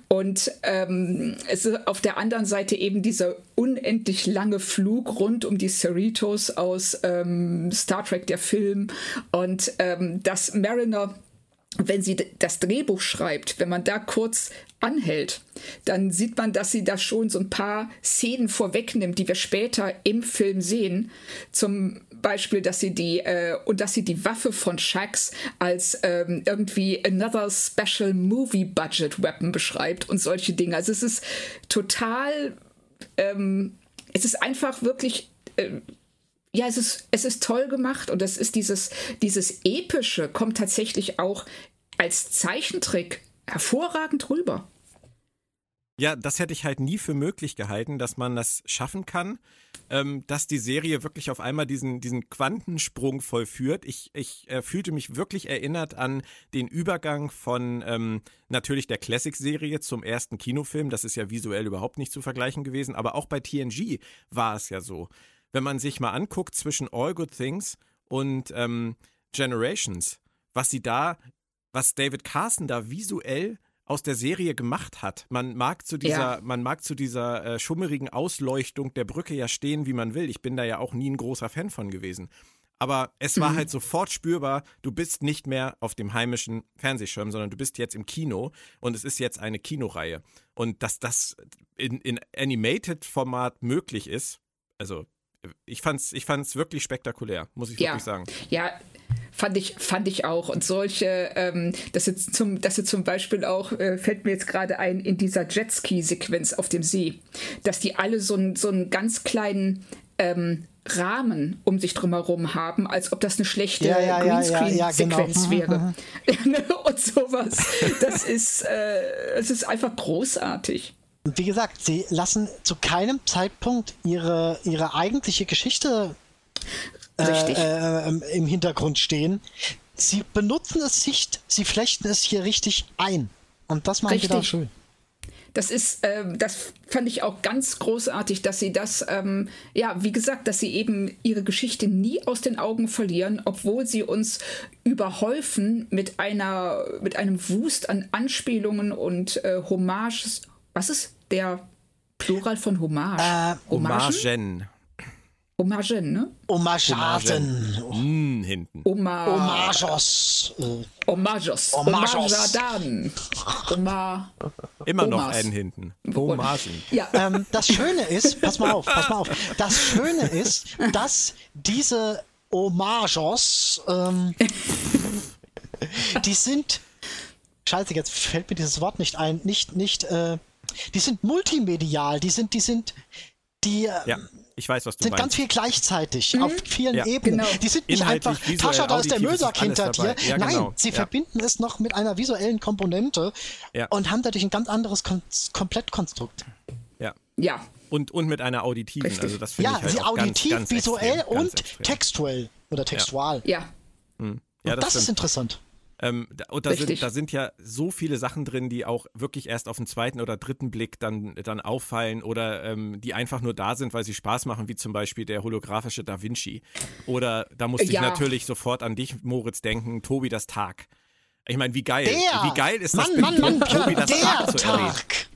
und ähm, es ist auf der anderen Seite eben dieser unendlich lange Flug rund um die Cerritos aus ähm, Star Trek, der Film und ähm, dass Mariner wenn sie das Drehbuch schreibt, wenn man da kurz anhält, dann sieht man, dass sie da schon so ein paar Szenen vorwegnimmt, die wir später im Film sehen. Zum Beispiel, dass sie die äh, und dass sie die Waffe von Shax als ähm, irgendwie another special movie budget weapon beschreibt und solche Dinge. Also es ist total, ähm, es ist einfach wirklich äh, ja, es ist, es ist toll gemacht und es ist dieses, dieses Epische kommt tatsächlich auch als Zeichentrick hervorragend rüber.
Ja, das hätte ich halt nie für möglich gehalten, dass man das schaffen kann, ähm, dass die Serie wirklich auf einmal diesen, diesen Quantensprung vollführt. Ich, ich äh, fühlte mich wirklich erinnert an den Übergang von ähm, natürlich der Classic-Serie zum ersten Kinofilm. Das ist ja visuell überhaupt nicht zu vergleichen gewesen, aber auch bei TNG war es ja so. Wenn man sich mal anguckt zwischen All Good Things und ähm, Generations, was sie da, was David Carson da visuell aus der Serie gemacht hat. Man mag zu dieser, ja. man mag zu dieser äh, schummerigen Ausleuchtung der Brücke ja stehen, wie man will. Ich bin da ja auch nie ein großer Fan von gewesen. Aber es war mhm. halt sofort spürbar, du bist nicht mehr auf dem heimischen Fernsehschirm, sondern du bist jetzt im Kino und es ist jetzt eine Kinoreihe. Und dass das in, in Animated-Format möglich ist, also ich fand's, ich fand's wirklich spektakulär, muss ich
ja.
wirklich sagen.
Ja, Fand ich, fand ich auch. Und solche, ähm, dass jetzt zum, dass jetzt zum Beispiel auch, äh, fällt mir jetzt gerade ein, in dieser Jetski-Sequenz auf dem See, dass die alle so, ein, so einen ganz kleinen ähm, Rahmen um sich drumherum haben, als ob das eine schlechte ja, ja, Greenscreen-Sequenz ja, genau. wäre. Und sowas. Das ist, äh, es ist einfach großartig.
Und wie gesagt, sie lassen zu keinem Zeitpunkt ihre, ihre eigentliche Geschichte äh, äh, im Hintergrund stehen. Sie benutzen es nicht, sie flechten es hier richtig ein. Und das machen sie da schön.
Das ist, äh, das fand ich auch ganz großartig, dass sie das, ähm, ja, wie gesagt, dass sie eben ihre Geschichte nie aus den Augen verlieren, obwohl sie uns überhäufen mit einer, mit einem Wust an Anspielungen und äh, Hommages. Was ist der Plural von Hommage?
Äh, Hommagen.
Hommagen, ne?
Hommagen.
Mm, hinten.
Oma
Hommagos.
Hommagos. Hommagen. Oma
Immer noch N hinten. Hommagen.
Ja. Ähm, das Schöne ist, pass mal auf, pass mal auf. Das Schöne ist, dass diese Hommagos, ähm, die sind, scheiße, jetzt fällt mir dieses Wort nicht ein, nicht, nicht, äh, die sind multimedial, die sind, die sind, die,
ja ich weiß, was du
sind
meinst.
ganz viel gleichzeitig mhm. auf vielen ja. Ebenen. Genau. Die sind nicht einfach, Tascha, da ist der Mösak hinter dir. Ja, Nein, genau. sie ja. verbinden es noch mit einer visuellen Komponente und haben dadurch ein ganz anderes Kon Komplettkonstrukt.
Ja.
Ja.
Und, und mit einer auditiven.
Richtig.
Also das finde
ja,
ich halt
sie auditiv,
ganz, ganz
visuell
extrem,
und textuell oder textual.
Ja.
Hm.
Ja, das, das ist interessant.
Ähm, und da sind, da sind ja so viele Sachen drin, die auch wirklich erst auf den zweiten oder dritten Blick dann, dann auffallen oder ähm, die einfach nur da sind, weil sie Spaß machen, wie zum Beispiel der holographische Da Vinci. Oder da musste ja. ich natürlich sofort an dich, Moritz, denken, Tobi das Tag. Ich meine, wie geil.
Der,
wie geil ist
Mann,
das
Mann, Mann,
Tobi das
der
Tag
zu Tag.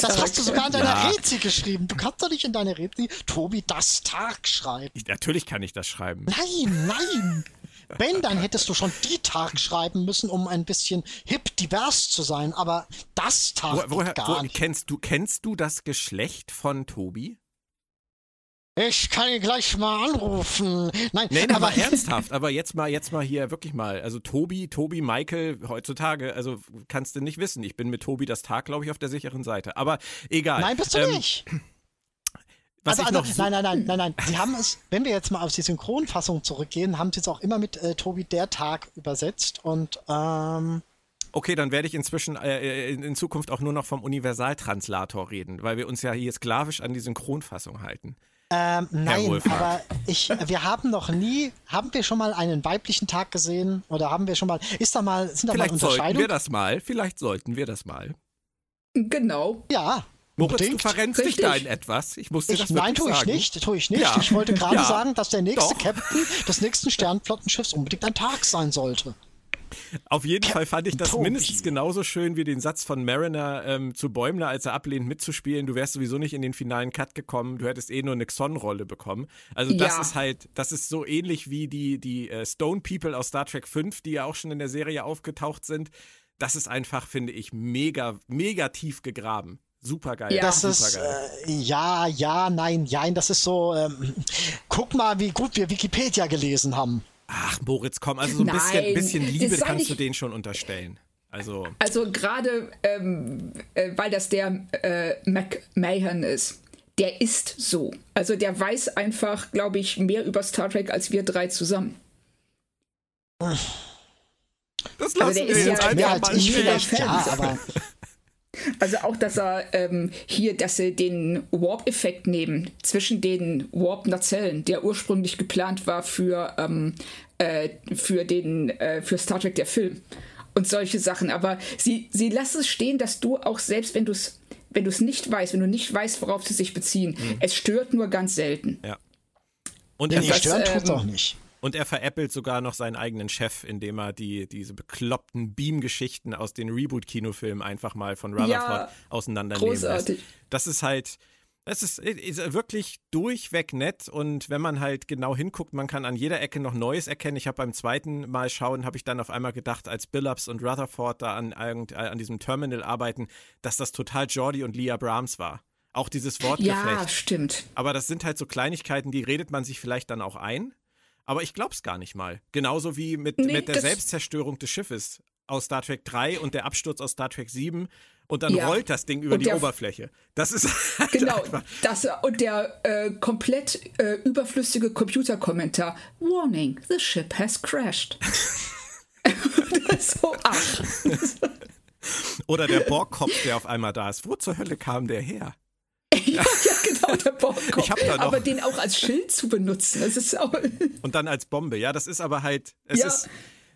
das hast du sogar in deiner ja. Rezi geschrieben. Du kannst doch nicht in deine Rezi Tobi das Tag schreiben.
Ich, natürlich kann ich das schreiben.
Nein, nein. Wenn, dann hättest du schon die Tag schreiben müssen, um ein bisschen hip divers zu sein. Aber das Tag
Wo, woher,
gar
wo,
nicht.
kennst, du, kennst du das Geschlecht von Tobi?
Ich kann ihn gleich mal anrufen. Nein,
nee,
aber
aber ernsthaft, aber jetzt mal, jetzt mal hier wirklich mal. Also Tobi, Tobi, Michael, heutzutage, also kannst du nicht wissen. Ich bin mit Tobi das Tag, glaube ich, auf der sicheren Seite. Aber egal.
Nein, bist du
Ähm,
nicht.
Was
also,
ich
also, nein, nein, nein, nein, nein. Sie haben es, wenn wir jetzt mal auf die Synchronfassung zurückgehen, haben sie es auch immer mit äh, Tobi der Tag übersetzt und ähm,
Okay, dann werde ich inzwischen äh, in, in Zukunft auch nur noch vom Universaltranslator reden, weil wir uns ja hier sklavisch an die Synchronfassung halten.
ähm, nein, aber ich, wir haben noch nie, haben wir schon mal einen weiblichen Tag gesehen oder haben wir schon mal, ist da mal, sind da mal
Vielleicht sollten
Unterscheidungen?
wir das mal. Vielleicht sollten wir das mal.
Genau.
Ja,
Moritz,
unbedingt.
du verrennst dich da in etwas. Ich muss dir
Ich,
das
nein, tue ich
sagen.
nicht, tue ich nicht.
Ja.
Ich wollte gerade
Ja.
sagen, dass der nächste
Doch.
Captain des nächsten Sternflottenschiffs unbedingt ein Tag sein sollte.
Auf jeden Fall fand ich das mindestens genauso schön wie den Satz von Mariner ähm, zu Bäumler, als er ablehnt mitzuspielen. Du wärst sowieso nicht in den finalen Cut gekommen. Du hättest eh nur eine Xon-Rolle bekommen. Also das
Ja.
ist halt, das ist so ähnlich wie die, die äh, Stone People aus Star Trek 5, die ja auch schon in der Serie aufgetaucht sind. Das ist einfach, finde ich, mega, mega tief gegraben. Super geil.
Ja.
Das
super
ist,
geil.
äh, ja, ja, nein, jein, das ist so, ähm, guck mal, wie gut wir Wikipedia gelesen haben.
Ach, Moritz, komm, also so ein bisschen,
Nein,
bisschen Liebe kannst du denen schon unterstellen. Also,
Also gerade, ähm, äh, weil das der äh, McMahon ist. Der ist so. Also der weiß einfach, glaube ich, mehr über Star Trek als wir drei zusammen.
das
Also der ist ja
einfach
Mehr
Ja,
als
mal
ich vielleicht, ja, aber
Also auch, dass er ähm, hier, dass sie den Warp-Effekt nehmen zwischen den Warp-Nazellen, der ursprünglich geplant war für, ähm, äh, für den äh, für Star Trek der Film und solche Sachen. Aber sie, sie lassen es stehen, dass du auch selbst wenn du es wenn du es nicht weißt, wenn du nicht weißt, worauf sie sich beziehen, es stört nur ganz selten.
Ja. Und er,
nee,
das,
stören tut's
ähm,
auch nicht.
Und er veräppelt sogar noch seinen eigenen Chef, indem er die, diese bekloppten Beam-Geschichten aus den Reboot-Kinofilmen einfach mal von Rutherford
Ja,
auseinandernehmen
großartig.
lässt. Das ist halt, das ist, ist wirklich durchweg nett und wenn man halt genau hinguckt, man kann an jeder Ecke noch Neues erkennen. Ich habe beim zweiten Mal schauen, habe ich dann auf einmal gedacht, als Billups und Rutherford da an, an diesem Terminal arbeiten, dass das total Jordi und Leah Brahms war. Auch dieses Wortgeflecht.
Ja, stimmt.
Aber das sind halt so Kleinigkeiten, die redet man sich vielleicht dann auch ein. Aber ich glaub's gar nicht mal. Genauso wie mit,
Nee,
mit der Selbstzerstörung des Schiffes aus Star Trek 3 und der Absturz aus Star Trek 7 und dann
Ja.
rollt das Ding über
Und
die Oberfläche. Das ist halt
Genau,
einfach.
das und der äh, komplett äh, überflüssige Computerkommentar. Warning, the ship has crashed. das so ach.
Oder der Borgkopf, der auf einmal da ist. Wo zur Hölle kam der her?
ja, ja, genau, der Borgkopf.
Ich hab da noch-
Aber den auch als Schild zu benutzen, das ist auch.
Und dann als Bombe. Ja, das ist aber halt, es
Ja.
ist.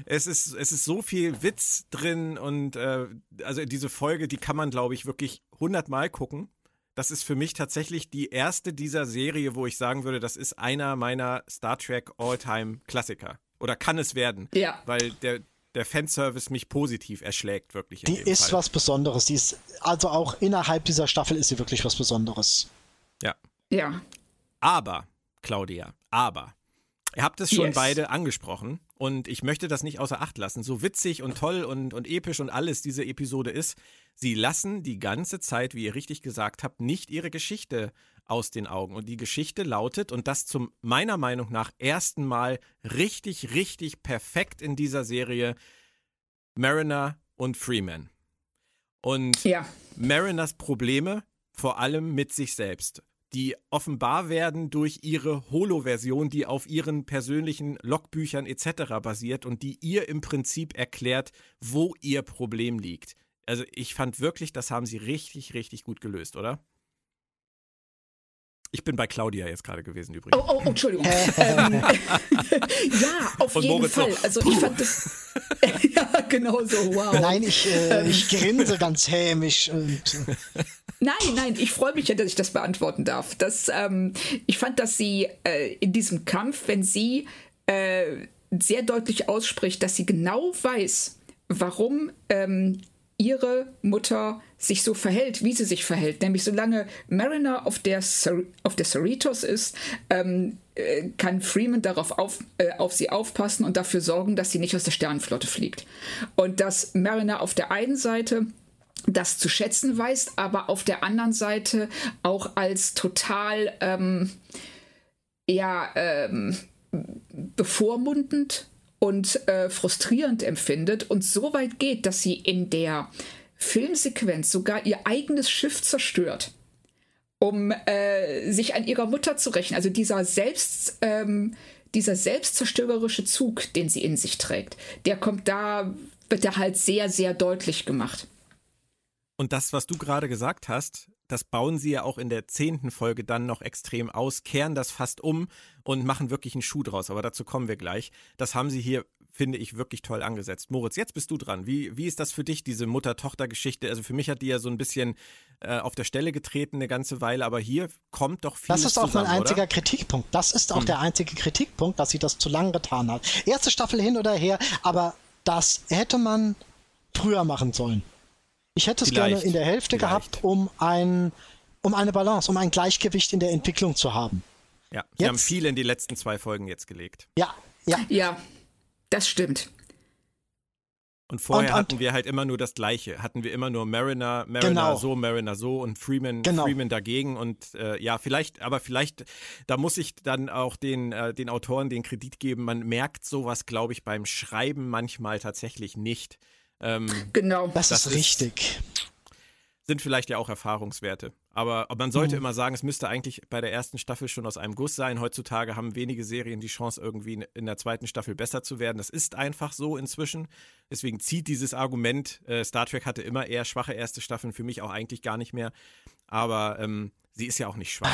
Es ist, es ist so viel Witz drin und äh, also diese Folge, die kann man, glaube ich, wirklich hundertmal gucken. Das ist für mich tatsächlich die erste dieser Serie, wo ich sagen würde, das ist einer meiner Star Trek All-Time-Klassiker. Oder kann es werden.
Ja.
Weil der, der Fanservice mich positiv erschlägt, wirklich. In
Die
dem
ist
Fall.
was Besonderes. Die ist, also auch innerhalb dieser Staffel ist sie wirklich was Besonderes.
Ja.
Ja.
Aber, Claudia, aber, ihr habt es schon
Yes.
beide angesprochen und ich möchte das nicht außer Acht lassen. So witzig und toll und, und episch und alles diese Episode ist, sie lassen die ganze Zeit, wie ihr richtig gesagt habt, nicht ihre Geschichte aus den Augen. Und die Geschichte lautet, und das zum meiner Meinung nach ersten Mal richtig, richtig perfekt in dieser Serie, Mariner und Freeman. Und
Ja.
Mariners Probleme vor allem mit sich selbst, die offenbar werden durch ihre Holo-Version, die auf ihren persönlichen Logbüchern etc. basiert und die ihr im Prinzip erklärt, wo ihr Problem liegt. Also ich fand wirklich, das haben sie richtig, richtig gut gelöst, oder? Ich bin bei Claudia jetzt gerade gewesen übrigens.
Oh, oh, oh Entschuldigung. ähm, ja, auf
Und
jeden
Moritz so,
Fall. Also ich fand das. ja, genau so, wow.
Nein, ich, äh, ich grinse ganz hämisch. Und,
Nein, nein, ich freue mich ja, dass ich das beantworten darf. Das, ähm, ich fand, dass sie äh, in diesem Kampf, wenn sie äh, sehr deutlich ausspricht, dass sie genau weiß, warum ähm, ihre Mutter sich so verhält, wie sie sich verhält. Nämlich solange Mariner auf der, Cer auf der Cerritos ist, ähm, äh, kann Freeman darauf auf, äh, auf sie aufpassen und dafür sorgen, dass sie nicht aus der Sternenflotte fliegt. Und dass Mariner auf der einen Seite das zu schätzen weiß, aber auf der anderen Seite auch als total ähm, ja ähm, bevormundend und äh, frustrierend empfindet und so weit geht, dass sie in der Filmsequenz sogar ihr eigenes Schiff zerstört, um äh, sich an ihrer Mutter zu rächen. Also dieser selbst ähm, dieser selbstzerstörerische Zug, den sie in sich trägt, der kommt da, wird da halt sehr, sehr deutlich gemacht.
Und das, was du gerade gesagt hast, das bauen sie ja auch in der zehnten Folge dann noch extrem aus, kehren das fast um und machen wirklich einen Schuh draus. Aber dazu kommen wir gleich. Das haben sie hier, finde ich, wirklich toll angesetzt. Moritz, jetzt bist du dran. Wie, wie ist das für dich, diese Mutter-Tochter-Geschichte? Also für mich hat die ja so ein bisschen äh, auf der Stelle getreten eine ganze Weile, aber hier kommt doch viel.
Das ist auch
zusammen,
mein einziger
oder?
Kritikpunkt. Das ist auch
Hm.
der einzige Kritikpunkt, dass sie das zu lang getan hat. Erste Staffel hin oder her, aber das hätte man früher machen sollen. Ich hätte es gerne in der Hälfte
Vielleicht.
gehabt, um ein, um eine Balance, um ein Gleichgewicht in der Entwicklung zu haben.
Ja,
Jetzt-
haben viel in die letzten zwei Folgen jetzt gelegt.
Ja, ja.
Ja, das stimmt.
Und vorher
Und- und-
hatten wir halt immer nur das Gleiche. Hatten wir immer nur Mariner, Mariner
Genau.
so, Mariner so und Freeman,
Genau.
Freeman dagegen. Und äh, ja, vielleicht, aber vielleicht, da muss ich dann auch den, äh, den Autoren den Kredit geben. Man merkt sowas, glaube ich, beim Schreiben manchmal tatsächlich nicht. Ähm,
Genau.
Das,
Das
ist
ist-
richtig.
Sind vielleicht ja auch Erfahrungswerte. Aber, aber man
Mhm.
sollte immer sagen, es müsste eigentlich bei der ersten Staffel schon aus einem Guss sein. Heutzutage haben wenige Serien die Chance, irgendwie in- in der zweiten Staffel besser zu werden. Das ist einfach so inzwischen. Deswegen zieht dieses Argument, äh, Star Trek hatte immer eher schwache erste Staffeln, für mich auch eigentlich gar nicht mehr. Aber ähm, sie ist ja auch nicht schwach.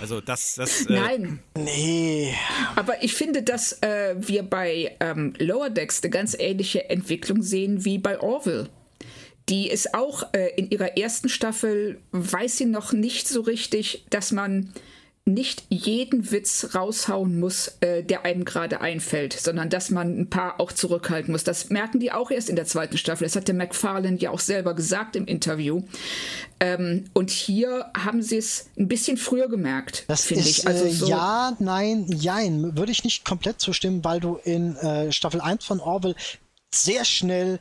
Also das, das äh,
Nein,
Nee.
aber ich finde, dass äh, wir bei ähm, Lower Decks eine ganz ähnliche Entwicklung sehen wie bei Orville. Die ist auch äh, in ihrer ersten Staffel, weiß sie noch nicht so richtig, dass man nicht jeden Witz raushauen muss, äh, der einem gerade einfällt, sondern dass man ein paar auch zurückhalten muss. Das merken die auch erst in der zweiten Staffel. Das hat der McFarlane ja auch selber gesagt im Interview. Ähm, und hier haben sie es ein bisschen früher gemerkt,
Das
finde ich. Also
äh,
so,
ja, nein, jein. Würde ich nicht komplett zustimmen, weil du in äh, Staffel 1 von Orwell sehr schnell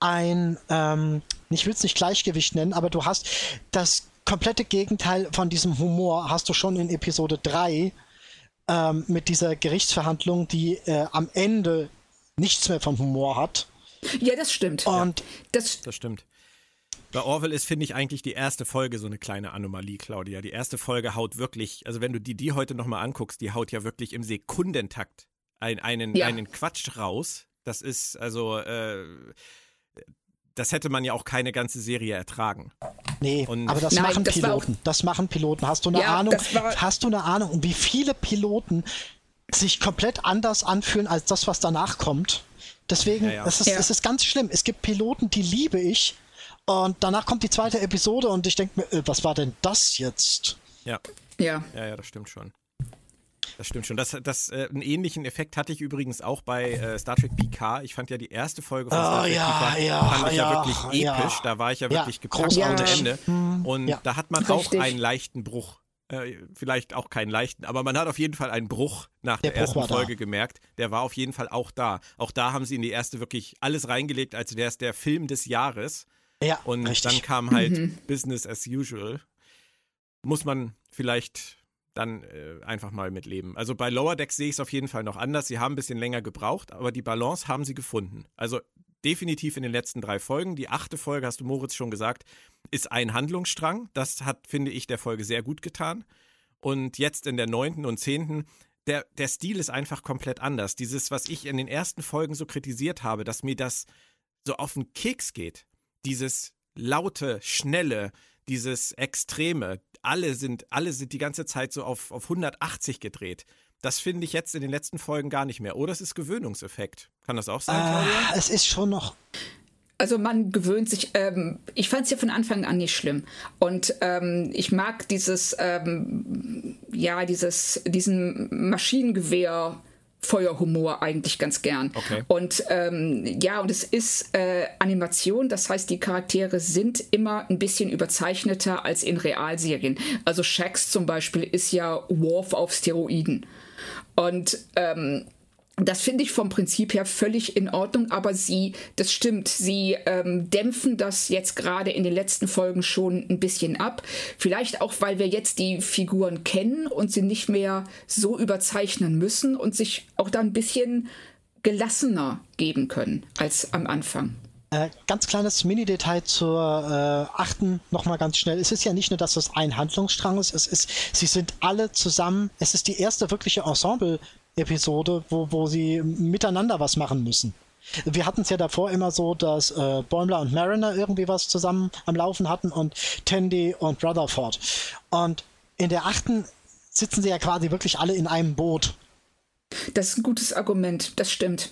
ein, ähm, ich will es nicht Gleichgewicht nennen, aber du hast das komplette Gegenteil von diesem Humor hast du schon in Episode 3 ähm, mit dieser Gerichtsverhandlung, die äh, am Ende nichts mehr von Humor hat.
Ja, das stimmt.
Und
Das,
Das stimmt. Bei Orwell ist, finde ich, eigentlich die erste Folge so eine kleine Anomalie, Claudia. Die erste Folge haut wirklich, also wenn du die, die heute nochmal anguckst, die haut ja wirklich im Sekundentakt ein, einen,
Ja.
einen Quatsch raus. Das ist, also, äh, das hätte man ja auch keine ganze Serie ertragen.
Nee,
Und-
aber das
Nein,
machen
das
Piloten. Das machen Piloten. Hast du eine
Ja,
Ahnung? Hast du eine Ahnung, wie viele Piloten sich komplett anders anfühlen als das, was danach kommt? Deswegen,
Ja, ja.
Es, ist,
Ja.
es ist ganz schlimm. Es gibt Piloten, die liebe ich. Und danach kommt die zweite Episode und ich denke mir, äh, was war denn das jetzt?
Ja,
ja.
ja, ja, das stimmt schon. Das stimmt schon. Das, das, äh, einen ähnlichen Effekt hatte ich übrigens auch bei äh, Star Trek PK. Ich fand ja die erste Folge von Star
Oh,
Trek
ja,
PK
ja,
fand ich ja,
ja,
wirklich
ja.
episch. Da war ich ja
Ja,
wirklich gepackt
Ja.
Ende. Und
ja.
da hat man auch
Richtig.
einen leichten Bruch. Äh, vielleicht auch keinen leichten, aber man hat auf jeden Fall einen Bruch nach der,
Der Bruch
ersten
war da.
Folge gemerkt. Der war auf jeden Fall auch da. Auch da haben sie in die erste wirklich alles reingelegt, als wäre es der Film des Jahres.
Ja,
Und
richtig.
dann kam halt Business as usual. Muss man vielleicht dann äh, einfach mal mitleben. Also bei Lower Decks sehe ich es auf jeden Fall noch anders. Sie haben ein bisschen länger gebraucht, aber die Balance haben sie gefunden. Also definitiv in den letzten drei Folgen. Die achte Folge, hast du Moritz schon gesagt, ist ein Handlungsstrang. Das hat, finde ich, der Folge sehr gut getan. Und jetzt in der neunten und zehnten, der, der Stil ist einfach komplett anders. Dieses, was ich in den ersten Folgen so kritisiert habe, dass mir das so auf den Keks geht. Dieses laute, schnelle, dieses Extreme. Alle sind, alle sind die ganze Zeit so auf, auf 180 gedreht. Das finde ich jetzt in den letzten Folgen gar nicht mehr. Oder es ist Gewöhnungseffekt. Kann das auch sein, Claudia?
Ah, es ist schon noch.
Also man gewöhnt sich, ähm, ich fand es ja von Anfang an nicht schlimm. Und ähm, ich mag dieses, ähm, ja, dieses, diesen Maschinengewehr Feuerhumor eigentlich ganz gern.
Okay.
Und ähm, ja, und es ist äh, Animation, das heißt, die Charaktere sind immer ein bisschen überzeichneter als in Realserien. Also Shax zum Beispiel ist ja Worf auf Steroiden. Und ähm, das finde ich vom Prinzip her völlig in Ordnung, aber sie, das stimmt, sie ähm, dämpfen das jetzt gerade in den letzten Folgen schon ein bisschen ab. Vielleicht auch, weil wir jetzt die Figuren kennen und sie nicht mehr so überzeichnen müssen und sich auch da ein bisschen gelassener geben können als am Anfang.
Äh, ganz kleines Mini-Detail zur äh, achten, nochmal ganz schnell. Es ist ja nicht nur, dass das ein Handlungsstrang ist, es ist, sie sind alle zusammen, es ist die erste wirkliche Ensemble Episode, wo, wo sie miteinander was machen müssen. Wir hatten es ja davor immer so, dass äh, Bäumler und Mariner irgendwie was zusammen am Laufen hatten und Tandy und Rutherford. Und in der achten sitzen sie ja quasi wirklich alle in einem Boot.
Das ist ein gutes Argument, das stimmt.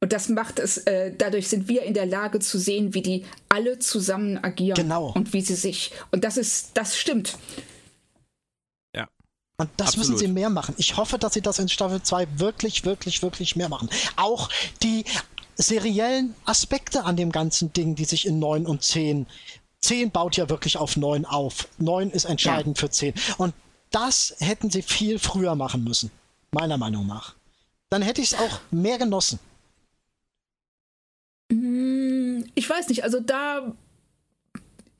Und das macht es, äh, dadurch sind wir in der Lage zu sehen, wie die alle zusammen agieren.
Genau.
Und wie sie sich. Und das ist, das stimmt.
Und das
Absolut.
müssen sie mehr machen. Ich hoffe, dass sie das in Staffel 2 wirklich, wirklich, wirklich mehr machen. Auch die seriellen Aspekte an dem ganzen Ding, die sich in 9 und 10. 10 baut ja wirklich auf 9 auf. 9 ist entscheidend für 10. Und das hätten sie viel früher machen müssen. Meiner Meinung nach. Dann hätte ich es auch mehr genossen.
Hm, Ich weiß nicht, also da.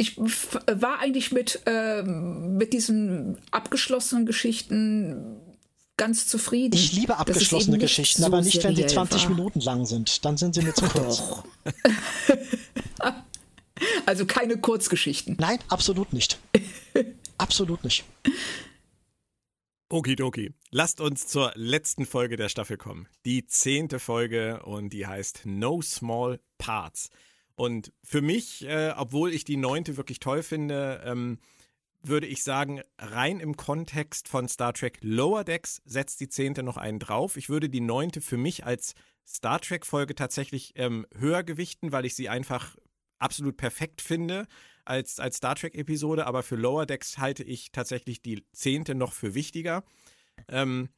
Ich war eigentlich mit, ähm, mit diesen abgeschlossenen Geschichten ganz zufrieden.
Ich liebe abgeschlossene Geschichten,
so
aber nicht, wenn sie
seriell
20
war.
Minuten lang sind. Dann sind sie mir zu kurz.
Also keine Kurzgeschichten.
Nein, absolut nicht. absolut nicht.
Okidoki. Lasst uns zur letzten Folge der Staffel kommen. Die zehnte Folge und die heißt No Small Parts. Und für mich, äh, obwohl ich die neunte wirklich toll finde, ähm, würde ich sagen, rein im Kontext von Star Trek Lower Decks setzt die zehnte noch einen drauf. Ich würde die neunte für mich als Star Trek-Folge tatsächlich ähm, höher gewichten, weil ich sie einfach absolut perfekt finde als, als Star Trek-Episode, aber für Lower Decks halte ich tatsächlich die zehnte noch für wichtiger. Ähm,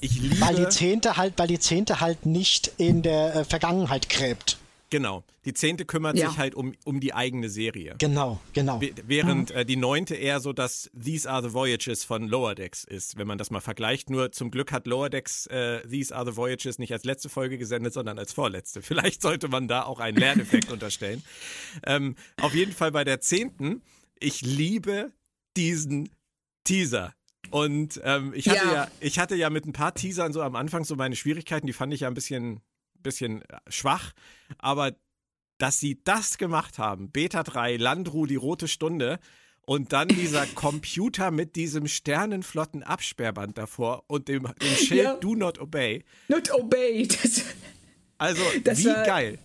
ich liebe.
Weil die zehnte halt, weil die zehnte halt nicht in der äh, Vergangenheit gräbt.
Genau. Die zehnte kümmert
Ja.
sich halt um, um die eigene Serie.
Genau, genau.
W- Während äh, die neunte eher so das These Are the Voyages von Lower Decks ist, wenn man das mal vergleicht. Nur zum Glück hat Lower Decks äh, These Are the Voyages nicht als letzte Folge gesendet, sondern als vorletzte. Vielleicht sollte man da auch einen Lerneffekt unterstellen. Ähm, auf jeden Fall bei der zehnten, ich liebe diesen Teaser. Und ähm, ich, hatte
Ja.
ja. ich hatte ja mit ein paar Teasern so am Anfang so meine Schwierigkeiten, die fand ich ja ein bisschen, bisschen äh, schwach. Aber dass sie das gemacht haben, Beta 3, Landru, die rote Stunde, und dann dieser Computer mit diesem Sternenflotten-Absperrband davor und dem, dem Schild
Ja.
Do Not Obey.
Not obey. Das,
Also,
Das
wie geil.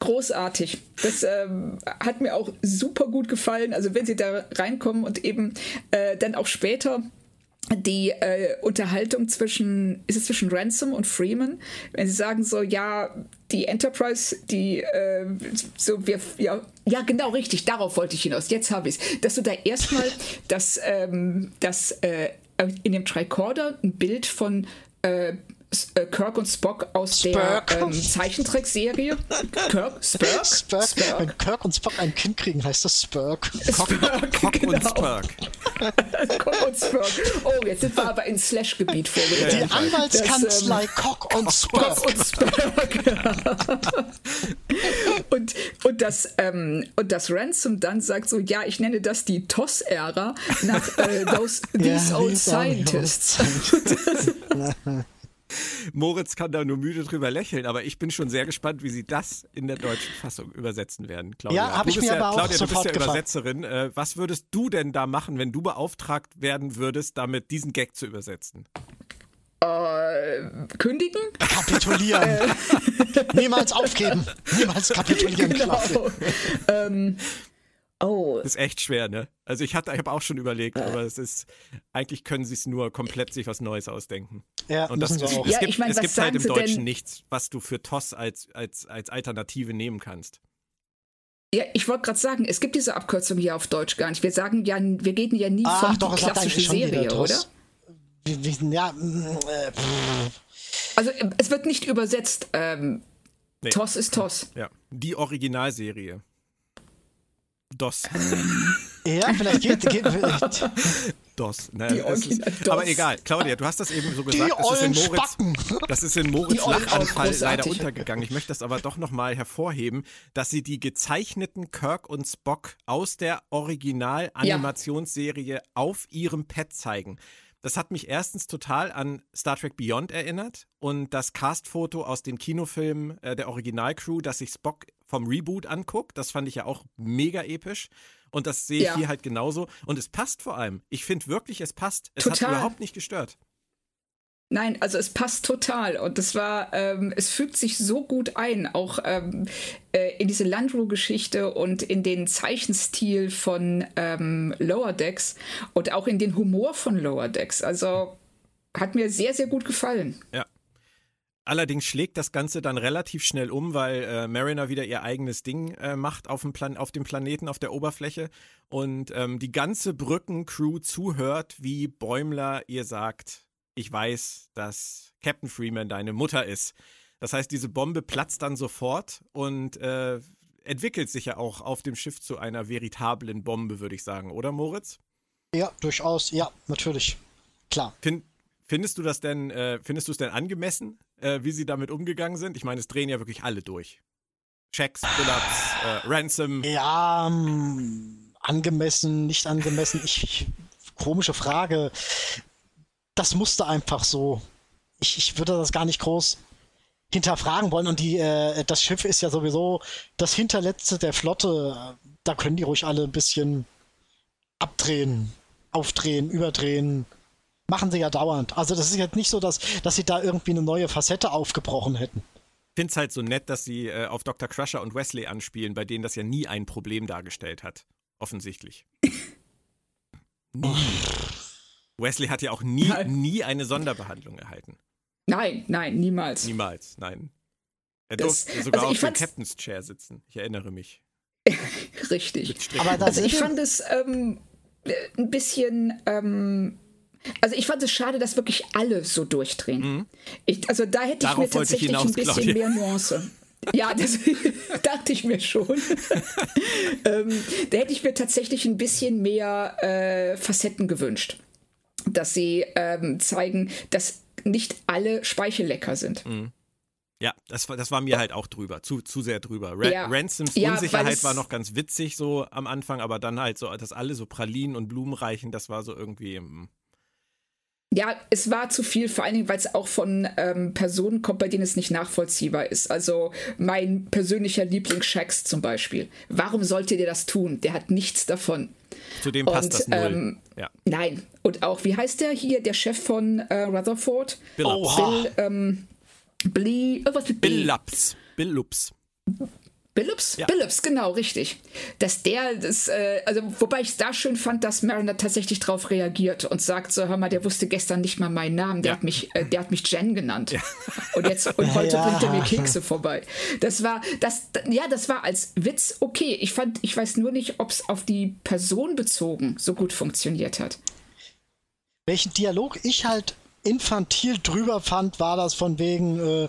großartig. Das ähm, hat mir auch super gut gefallen. Also wenn sie da reinkommen und eben äh, dann auch später die äh, Unterhaltung zwischen, ist es zwischen Ransom und Freeman, wenn sie sagen so, ja, die Enterprise, die äh, so wir ja ja genau richtig, darauf wollte ich hinaus. Jetzt habe ich es, dass du da erstmal das ähm, das äh, in dem Tricorder ein Bild von äh, Kirk und Spock aus
Spurk.
der ähm, Zeichentrickserie. Kirk, Spurk,
Spurk. Wenn Kirk und Spock ein Kind kriegen, heißt das Spurk.
Spurk,
Cock und
genau.
Spurk.
Cock und Spurk. Oh, jetzt sind wir aber in Slash-Gebiet
Die
vorgedrängt.
Anwaltskanzlei Cock und Spurk.
Cock und Spurk. und, und, das, ähm, und das Ransom dann sagt so, ja, ich nenne das die TOS-Ära nach äh, those, These
Ja,
Old
these old
Scientists.
Moritz kann da nur müde drüber lächeln, aber ich bin schon sehr gespannt, wie sie das in der deutschen Fassung übersetzen werden, Claudia.
Ja, hab
Du
ich
bist
mir
ja,
aber auch
Claudia, du
sofort
bist ja. Übersetzerin. Äh, was würdest du denn da machen, wenn du beauftragt werden würdest, damit diesen Gag zu übersetzen?
äh, kündigen?
Kapitulieren. Niemals aufgeben. Niemals kapitulieren.
Genau. ähm, oh,
Das ist echt schwer, ne? Also ich hatte, ich habe auch schon überlegt, aber es ist, eigentlich können sie es nur komplett sich was Neues ausdenken.
Ja,
Und das
auch.
es
Ja,
gibt,
ich mein,
es
was
gibt halt im Deutschen
denn-
nichts, was du für TOS als, als, als Alternative nehmen kannst.
ja, ich wollte gerade sagen, es gibt diese Abkürzung hier auf Deutsch gar nicht. Wir sagen ja, wir reden ja nie
Ach
von
doch,
die klassische Serie,
TOS.
oder?
ja, äh,
also es wird nicht übersetzt. Ähm, nee. Toss ist Toss.
Ja, die Originalserie. DOS.
Ja, vielleicht geht, geht vielleicht.
DOS. Ne, ist, DOS. Aber egal, Claudia, du hast das eben so gesagt.
Die
das, ist in
Moritz,
das ist in Moritz Lachanfall leider untergegangen. Ich möchte das aber doch nochmal hervorheben, dass sie die gezeichneten Kirk und Spock aus der Original-Animationsserie ja. auf ihrem Pad zeigen. Das hat mich erstens total an Star Trek Beyond erinnert und das Castfoto aus dem Kinofilm äh, der Originalcrew, das sich Spock vom Reboot anguckt, das fand ich ja auch mega episch. Und das sehe ich ja. hier halt genauso. Und es passt vor allem. Ich finde wirklich, es passt. Es total. hat überhaupt nicht gestört.
Nein, also es passt total und es war, ähm, es fügt sich so gut ein, auch ähm, äh, in diese Landru-Geschichte und in den Zeichenstil von ähm, Lower Decks und auch in den Humor von Lower Decks. Also hat mir sehr, sehr gut gefallen.
Ja. Allerdings schlägt das Ganze dann relativ schnell um, weil äh, Mariner wieder ihr eigenes Ding äh, macht auf dem, Plan auf dem Planeten, auf der Oberfläche und ähm, die ganze Brückencrew zuhört, wie Bäumler ihr sagt, ich weiß, dass Captain Freeman deine Mutter ist. Das heißt, diese Bombe platzt dann sofort und äh, entwickelt sich ja auch auf dem Schiff zu einer veritablen Bombe, würde ich sagen, oder Moritz?
Ja, durchaus, ja, natürlich. Klar.
Find, findest du das denn, äh, findest du es denn angemessen, äh, wie sie damit umgegangen sind? Ich meine, es drehen ja wirklich alle durch. Checks, Billups, äh, Ransom.
Ja, ähm, angemessen, nicht angemessen. Ich, ich, komische Frage das musste einfach so. Ich, ich würde das gar nicht groß hinterfragen wollen. Und die, äh, das Schiff ist ja sowieso das hinterletzte der Flotte. Da können die ruhig alle ein bisschen abdrehen, aufdrehen, überdrehen. Machen sie ja dauernd. Also das ist jetzt nicht so, dass, dass sie da irgendwie eine neue Facette aufgebrochen hätten.
Ich finde es halt so nett, dass sie äh, auf Dr. Crusher und Wesley anspielen, bei denen das ja nie ein Problem dargestellt hat. Offensichtlich. nie. Wesley hat ja auch nie, nie eine Sonderbehandlung erhalten.
Nein, nein, niemals.
Niemals, nein. Er das, durfte sogar also auf dem Captain's Chair sitzen. Ich erinnere mich.
Richtig. Aber also ich fand es ähm, ein bisschen. Ähm, also ich fand es schade, dass wirklich alle so durchdrehen. Mhm. Ich, also da hätte Darauf ich mir tatsächlich ich hinaus, ein bisschen Claudia. mehr Nuance. Ja, das dachte ich mir schon. ähm, da hätte ich mir tatsächlich ein bisschen mehr äh, Facetten gewünscht dass sie ähm, zeigen, dass nicht alle Speichellecker sind. Mhm.
Ja, das, das war mir halt auch drüber, zu, zu sehr drüber. Ra ja. Ransoms ja, Unsicherheit war noch ganz witzig so am Anfang, aber dann halt so, dass alle so Pralinen und Blumen reichen, das war so irgendwie.
Ja, es war zu viel, vor allen Dingen, weil es auch von ähm, Personen kommt, bei denen es nicht nachvollziehbar ist. Also mein persönlicher Liebling Shax zum Beispiel. Warum sollte der das tun? Der hat nichts davon.
Zu dem passt und, das null. Ähm, ja.
Nein. Und auch, wie heißt der hier, der Chef von äh, Rutherford?
Bill Bill,
ähm, Blee, irgendwas mit
Bill Lups. Bill Lups.
Billups? Ja. Billups, genau, richtig. Dass der, das, äh, also wobei ich es da schön fand, dass Mariner tatsächlich darauf reagiert und sagt so, hör mal, der wusste gestern nicht mal meinen Namen, der ja. hat mich, äh, der hat mich Jen genannt. Ja. Und jetzt, und heute bringt er mir Kekse vorbei. Das war, das, ja, das war als Witz okay. Ich fand, ich weiß nur nicht, ob es auf die Person bezogen so gut funktioniert hat.
Welchen Dialog ich halt infantil drüber fand, war das von wegen, äh,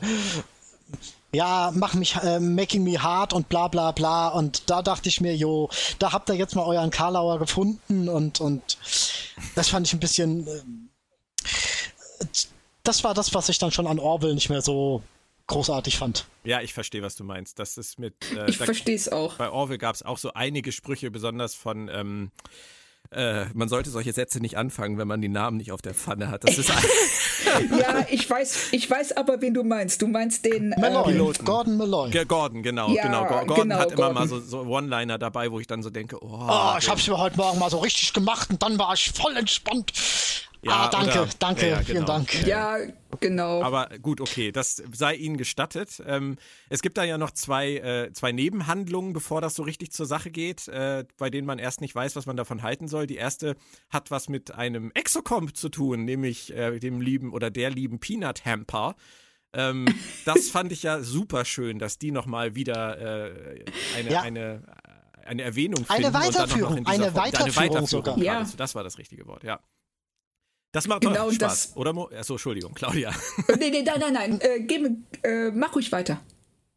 ja, mach mich, äh, making me hard und bla bla bla. Und da dachte ich mir, jo, da habt ihr jetzt mal euren Karlauer gefunden und, und das fand ich ein bisschen. Äh, das war das, was ich dann schon an Orwell nicht mehr so großartig fand.
Ja, ich verstehe, was du meinst. Das ist mit.
Äh, ich verstehe es auch.
Bei Orwell gab es auch so einige Sprüche, besonders von. Ähm, äh, man sollte solche Sätze nicht anfangen, wenn man die Namen nicht auf der Pfanne hat. Das ist
ja, ich weiß, ich weiß aber, wen du meinst. Du meinst den
Malloy, ähm, Gordon Malloy.
G Gordon, genau, ja, genau. Gordon genau, hat immer mal so, so One-Liner dabei, wo ich dann so denke, oh,
oh ich hab's mir heute Morgen mal so richtig gemacht und dann war ich voll entspannt. Ja, ah, danke, oder, danke, ja, vielen genau. Dank.
Ja, genau.
Aber gut, okay, das sei Ihnen gestattet. Ähm, es gibt da ja noch zwei, äh, zwei Nebenhandlungen, bevor das so richtig zur Sache geht, äh, bei denen man erst nicht weiß, was man davon halten soll. Die erste hat was mit einem Exocomp zu tun, nämlich äh, dem lieben oder der lieben Peanut Hamper. Ähm, das fand ich ja super schön, dass die nochmal wieder äh, eine, ja. eine, eine Erwähnung finden.
Eine Weiterführung, eine Weiterführung, eine Weiterführung
sogar. Ja. Das war das richtige Wort, ja. Das macht genau, doch Spaß, das, oder? Achso, Entschuldigung, Claudia.
nee, nee, nein, nein, nein. Äh, geh, äh, mach ruhig weiter.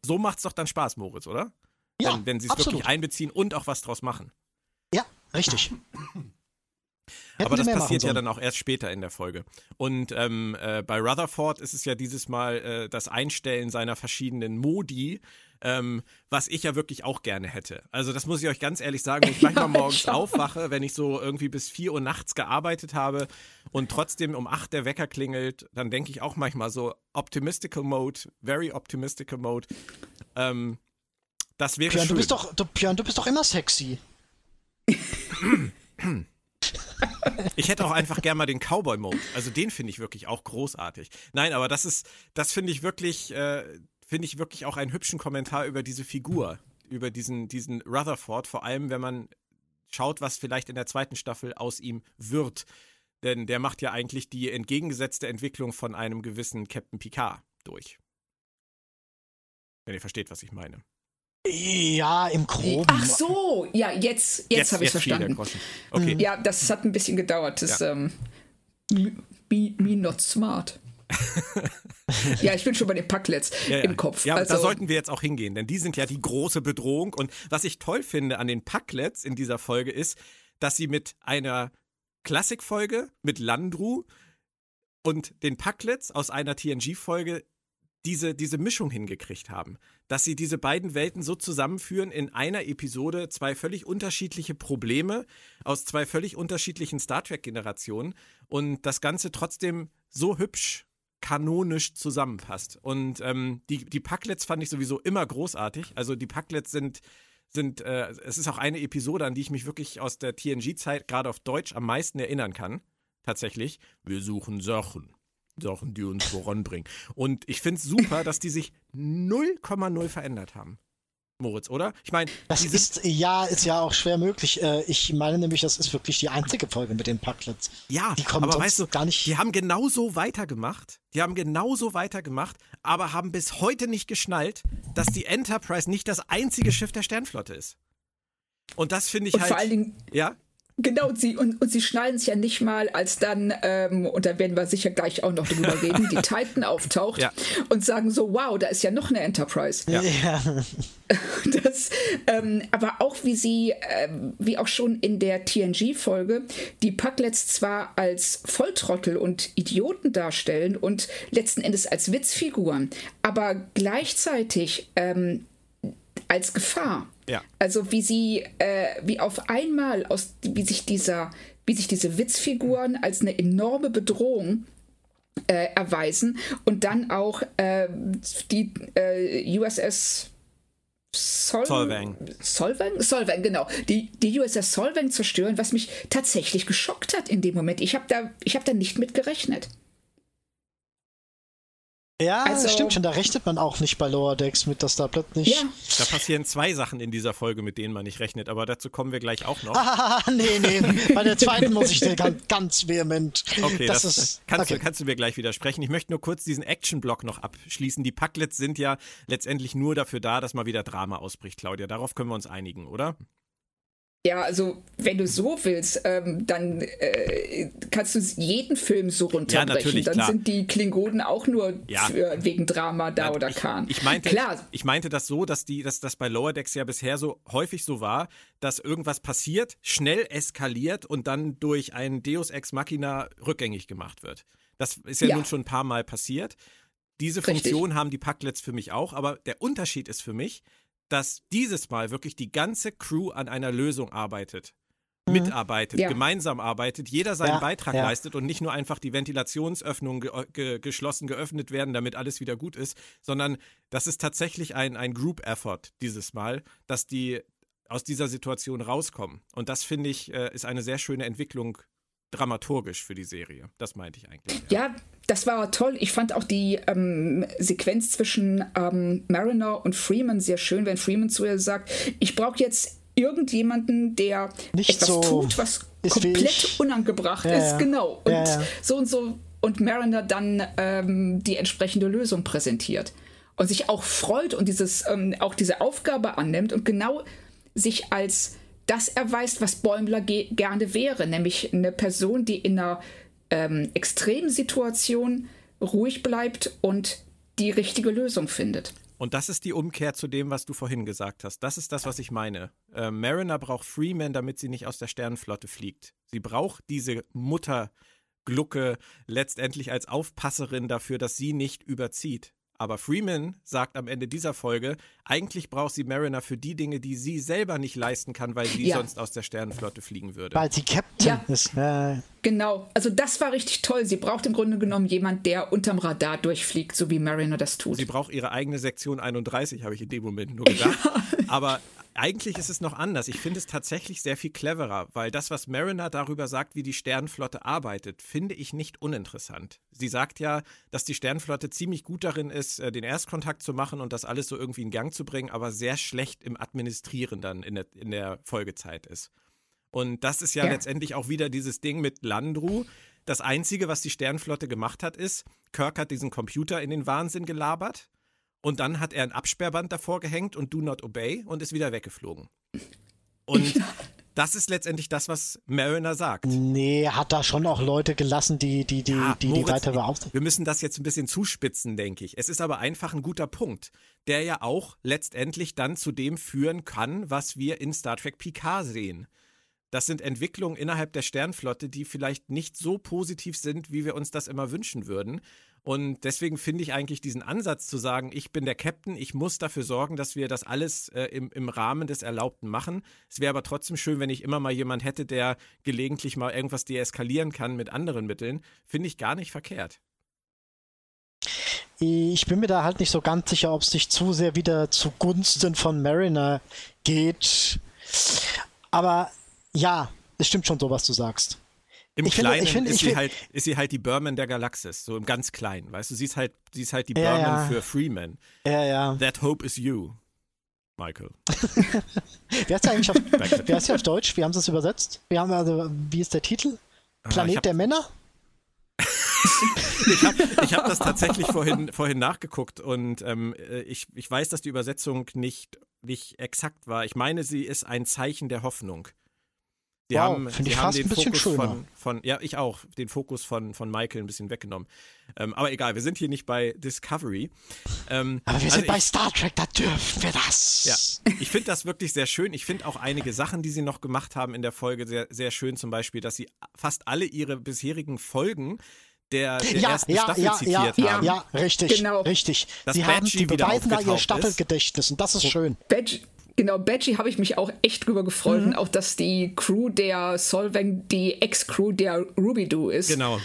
So macht's doch dann Spaß, Moritz, oder? Ja, wenn, wenn sie es wirklich einbeziehen und auch was draus machen.
Ja, richtig.
Aber das passiert ja dann auch erst später in der Folge. Und ähm, äh, bei Rutherford ist es ja dieses Mal äh, das Einstellen seiner verschiedenen Modi, ähm, was ich ja wirklich auch gerne hätte. Also das muss ich euch ganz ehrlich sagen, wenn ich manchmal morgens aufwache, wenn ich so irgendwie bis 4 Uhr nachts gearbeitet habe und trotzdem um 8 der Wecker klingelt, dann denke ich auch manchmal so optimistical Mode, very optimistical Mode. Ähm, das wäre
Björn,
schön.
Du bist doch, du, Björn, du bist doch immer sexy.
Ich hätte auch einfach gerne mal den Cowboy-Mode. Also den finde ich wirklich auch großartig. Nein, aber das ist, das finde ich wirklich, äh, finde ich wirklich auch einen hübschen Kommentar über diese Figur, über diesen, diesen Rutherford, vor allem wenn man schaut, was vielleicht in der zweiten Staffel aus ihm wird. Denn der macht ja eigentlich die entgegengesetzte Entwicklung von einem gewissen Captain Picard durch. Wenn ihr versteht, was ich meine.
Ja, im Groben.
Ach so, ja, jetzt, jetzt, jetzt habe ich verstanden. Okay. Ja, das hat ein bisschen gedauert. Das, ja. ähm, me, me not smart. ja, ich bin schon bei den Packlets ja, ja. im Kopf.
Ja, also, da sollten wir jetzt auch hingehen, denn die sind ja die große Bedrohung. Und was ich toll finde an den Packlets in dieser Folge ist, dass sie mit einer Klassikfolge mit Landru und den Packlets aus einer TNG-Folge diese, diese Mischung hingekriegt haben. Dass sie diese beiden Welten so zusammenführen in einer Episode, zwei völlig unterschiedliche Probleme aus zwei völlig unterschiedlichen Star Trek-Generationen und das Ganze trotzdem so hübsch kanonisch zusammenpasst. Und ähm, die, die Packlets fand ich sowieso immer großartig. Also die Packlets sind, sind äh, es ist auch eine Episode, an die ich mich wirklich aus der TNG-Zeit gerade auf Deutsch am meisten erinnern kann. Tatsächlich. Wir suchen Sachen. Sachen, die uns voranbringen. Und ich finde es super, dass die sich 0,0 verändert haben. Moritz, oder? Ich meine,
das ist ja ist ja auch schwer möglich. Äh, ich meine nämlich, das ist wirklich die einzige Folge mit den Packlets.
Ja, die kommen aber weißt du, gar nicht. Die haben genauso weitergemacht. Die haben genauso weitergemacht, aber haben bis heute nicht geschnallt, dass die Enterprise nicht das einzige Schiff der Sternflotte ist. Und das finde ich
Und
halt.
Vor allen Dingen,
ja?
Genau, und sie, und, und sie schneiden es ja nicht mal, als dann, ähm, und da werden wir sicher gleich auch noch drüber reden, die Titan auftaucht ja. und sagen so, wow, da ist ja noch eine Enterprise. Ja. ja. Das, ähm, aber auch wie sie, ähm, wie auch schon in der TNG-Folge, die Pucklets zwar als Volltrottel und Idioten darstellen und letzten Endes als Witzfiguren, aber gleichzeitig ähm, als Gefahr.
Ja.
Also wie sie, äh, wie auf einmal aus, wie sich dieser, wie sich diese Witzfiguren als eine enorme Bedrohung äh, erweisen und dann auch äh, die äh, USS Sol Solvang. Solvang? Solvang, genau. Die, die USS Solvang zerstören, was mich tatsächlich geschockt hat in dem Moment. Ich habe da, hab da nicht mit gerechnet.
Ja, also, stimmt schon, da rechnet man auch nicht bei Lower Decks mit, dass da plötzlich. Ja.
Da passieren zwei Sachen in dieser Folge, mit denen man nicht rechnet, aber dazu kommen wir gleich auch noch.
Ah, nee, nee, bei der zweiten muss ich dir ganz, ganz vehement.
Okay, das, das ist, kannst, okay. Du, kannst du mir gleich widersprechen. Ich möchte nur kurz diesen Action-Block noch abschließen. Die Packlets sind ja letztendlich nur dafür da, dass mal wieder Drama ausbricht, Claudia. Darauf können wir uns einigen, oder?
Ja, also wenn du so willst, ähm, dann äh, kannst du jeden Film so runterbrechen. Ja, dann klar. sind die Klingonen auch nur ja. für, wegen Drama da ja, oder
ich,
Khan.
Ich meinte, klar. Ich, meinte das so, dass die, dass das bei Lower Decks ja bisher so häufig so war, dass irgendwas passiert, schnell eskaliert und dann durch ein Deus Ex Machina rückgängig gemacht wird. Das ist ja, nun schon ein paar Mal passiert. Diese Funktion Richtig. haben die Packlets für mich auch, aber der Unterschied ist für mich, dass dieses Mal wirklich die ganze Crew an einer Lösung arbeitet. Mhm. Mitarbeitet, ja. gemeinsam arbeitet, jeder seinen ja, Beitrag ja. leistet und nicht nur einfach die Ventilationsöffnungen ge ge geschlossen geöffnet werden, damit alles wieder gut ist, sondern das ist tatsächlich ein, ein Group-Effort dieses Mal, dass die aus dieser Situation rauskommen. Und das finde ich, äh, ist eine sehr schöne Entwicklung dramaturgisch für die Serie. Das meinte ich eigentlich.
Ja, ja das war toll. Ich fand auch die ähm, Sequenz zwischen ähm, Mariner und Freeman sehr schön, wenn Freeman zu ihr sagt, ich brauche jetzt irgendjemanden, der
Nicht
etwas
so
tut, was komplett unangebracht ja, ist. Ja. Genau. Und ja, so und so. Und Mariner dann ähm, die entsprechende Lösung präsentiert. Und sich auch freut und dieses, ähm, auch diese Aufgabe annimmt und genau sich als das erweist, was Bäumler gerne wäre, nämlich eine Person, die in einer ähm, Extremsituation ruhig bleibt und die richtige Lösung findet.
Und das ist die Umkehr zu dem, was du vorhin gesagt hast. Das ist das, was ich meine. Äh, Mariner braucht Freeman, damit sie nicht aus der Sternenflotte fliegt. Sie braucht diese Mutterglucke letztendlich als Aufpasserin dafür, dass sie nicht überzieht. Aber Freeman sagt am Ende dieser Folge, eigentlich braucht sie Mariner für die Dinge, die sie selber nicht leisten kann, weil sie ja. sonst aus der Sternenflotte fliegen würde.
Weil sie Captain ja. ist. Äh.
Genau, also das war richtig toll. Sie braucht im Grunde genommen jemand, der unterm Radar durchfliegt, so wie Mariner das tut.
Sie braucht ihre eigene Sektion 31, habe ich in dem Moment nur gedacht. Ja. Aber eigentlich ist es noch anders. Ich finde es tatsächlich sehr viel cleverer, weil das, was Mariner darüber sagt, wie die Sternenflotte arbeitet, finde ich nicht uninteressant. Sie sagt ja, dass die Sternenflotte ziemlich gut darin ist, äh, den Erstkontakt zu machen und das alles so irgendwie in Gang zu bringen, aber sehr schlecht im Administrieren dann in der, in der Folgezeit ist. Und das ist ja, ja letztendlich auch wieder dieses Ding mit Landru. Das Einzige, was die Sternenflotte gemacht hat, ist, Kirk hat diesen Computer in den Wahnsinn gelabert und dann hat er ein Absperrband davor gehängt und Do Not Obey und ist wieder weggeflogen. Und das ist letztendlich das, was Mariner sagt.
Nee, hat da schon auch Leute gelassen, die die, die, ja, die, Moritz, die weiter beaufsichtigen.
Wir müssen das jetzt ein bisschen zuspitzen, denke ich. Es ist aber einfach ein guter Punkt, der ja auch letztendlich dann zu dem führen kann, was wir in Star Trek Picard sehen. Das sind Entwicklungen innerhalb der Sternflotte, die vielleicht nicht so positiv sind, wie wir uns das immer wünschen würden. Und deswegen finde ich eigentlich diesen Ansatz zu sagen, ich bin der Captain, ich muss dafür sorgen, dass wir das alles äh, im, im Rahmen des Erlaubten machen. Es wäre aber trotzdem schön, wenn ich immer mal jemand hätte, der gelegentlich mal irgendwas deeskalieren kann mit anderen Mitteln. Finde ich gar nicht verkehrt.
Ich bin mir da halt nicht so ganz sicher, ob es sich zu sehr wieder zugunsten von Mariner geht. Aber ja, es stimmt schon so, was du sagst.
Im ich Kleinen finde, finde, ist, sie halt, ist sie halt die Berman der Galaxis, so im ganz Kleinen, weißt du? Sie ist halt, sie ist halt die ja, Berman ja. für Freeman.
Ja, ja.
That hope is you, Michael.
wie heißt der eigentlich auf, wie heißt der auf Deutsch? Wie haben sie es übersetzt? Wir haben also, wie ist der Titel? Ah, Planet ah, der Männer?
ich habe hab das tatsächlich vorhin, vorhin nachgeguckt und ähm, äh, ich, ich weiß, dass die Übersetzung nicht, nicht exakt war. Ich meine, sie ist ein Zeichen der Hoffnung.
Die wow, haben, die ich haben den Fokus
von, von, ja, ich auch, den Fokus von, von Michael ein bisschen weggenommen. Ähm, aber egal, wir sind hier nicht bei Discovery.
Ähm, aber wir also sind bei Star Trek, da dürfen wir das.
Ja, ich finde das wirklich sehr schön. Ich finde auch einige Sachen, die sie noch gemacht haben in der Folge, sehr, sehr schön. Zum Beispiel, dass sie fast alle ihre bisherigen Folgen der, der
ja,
ersten
ja,
Staffel
ja,
zitiert
ja,
haben.
Ja, richtig, genau. richtig. Sie
haben, die beweisen da ihr
Staffelgedächtnis und das ist schön.
Badge, Genau, Badgie habe ich mich auch echt drüber gefreut mhm. und auch, dass die Crew der Solvang die Ex-Crew der Ruby-Doo ist.
Genau.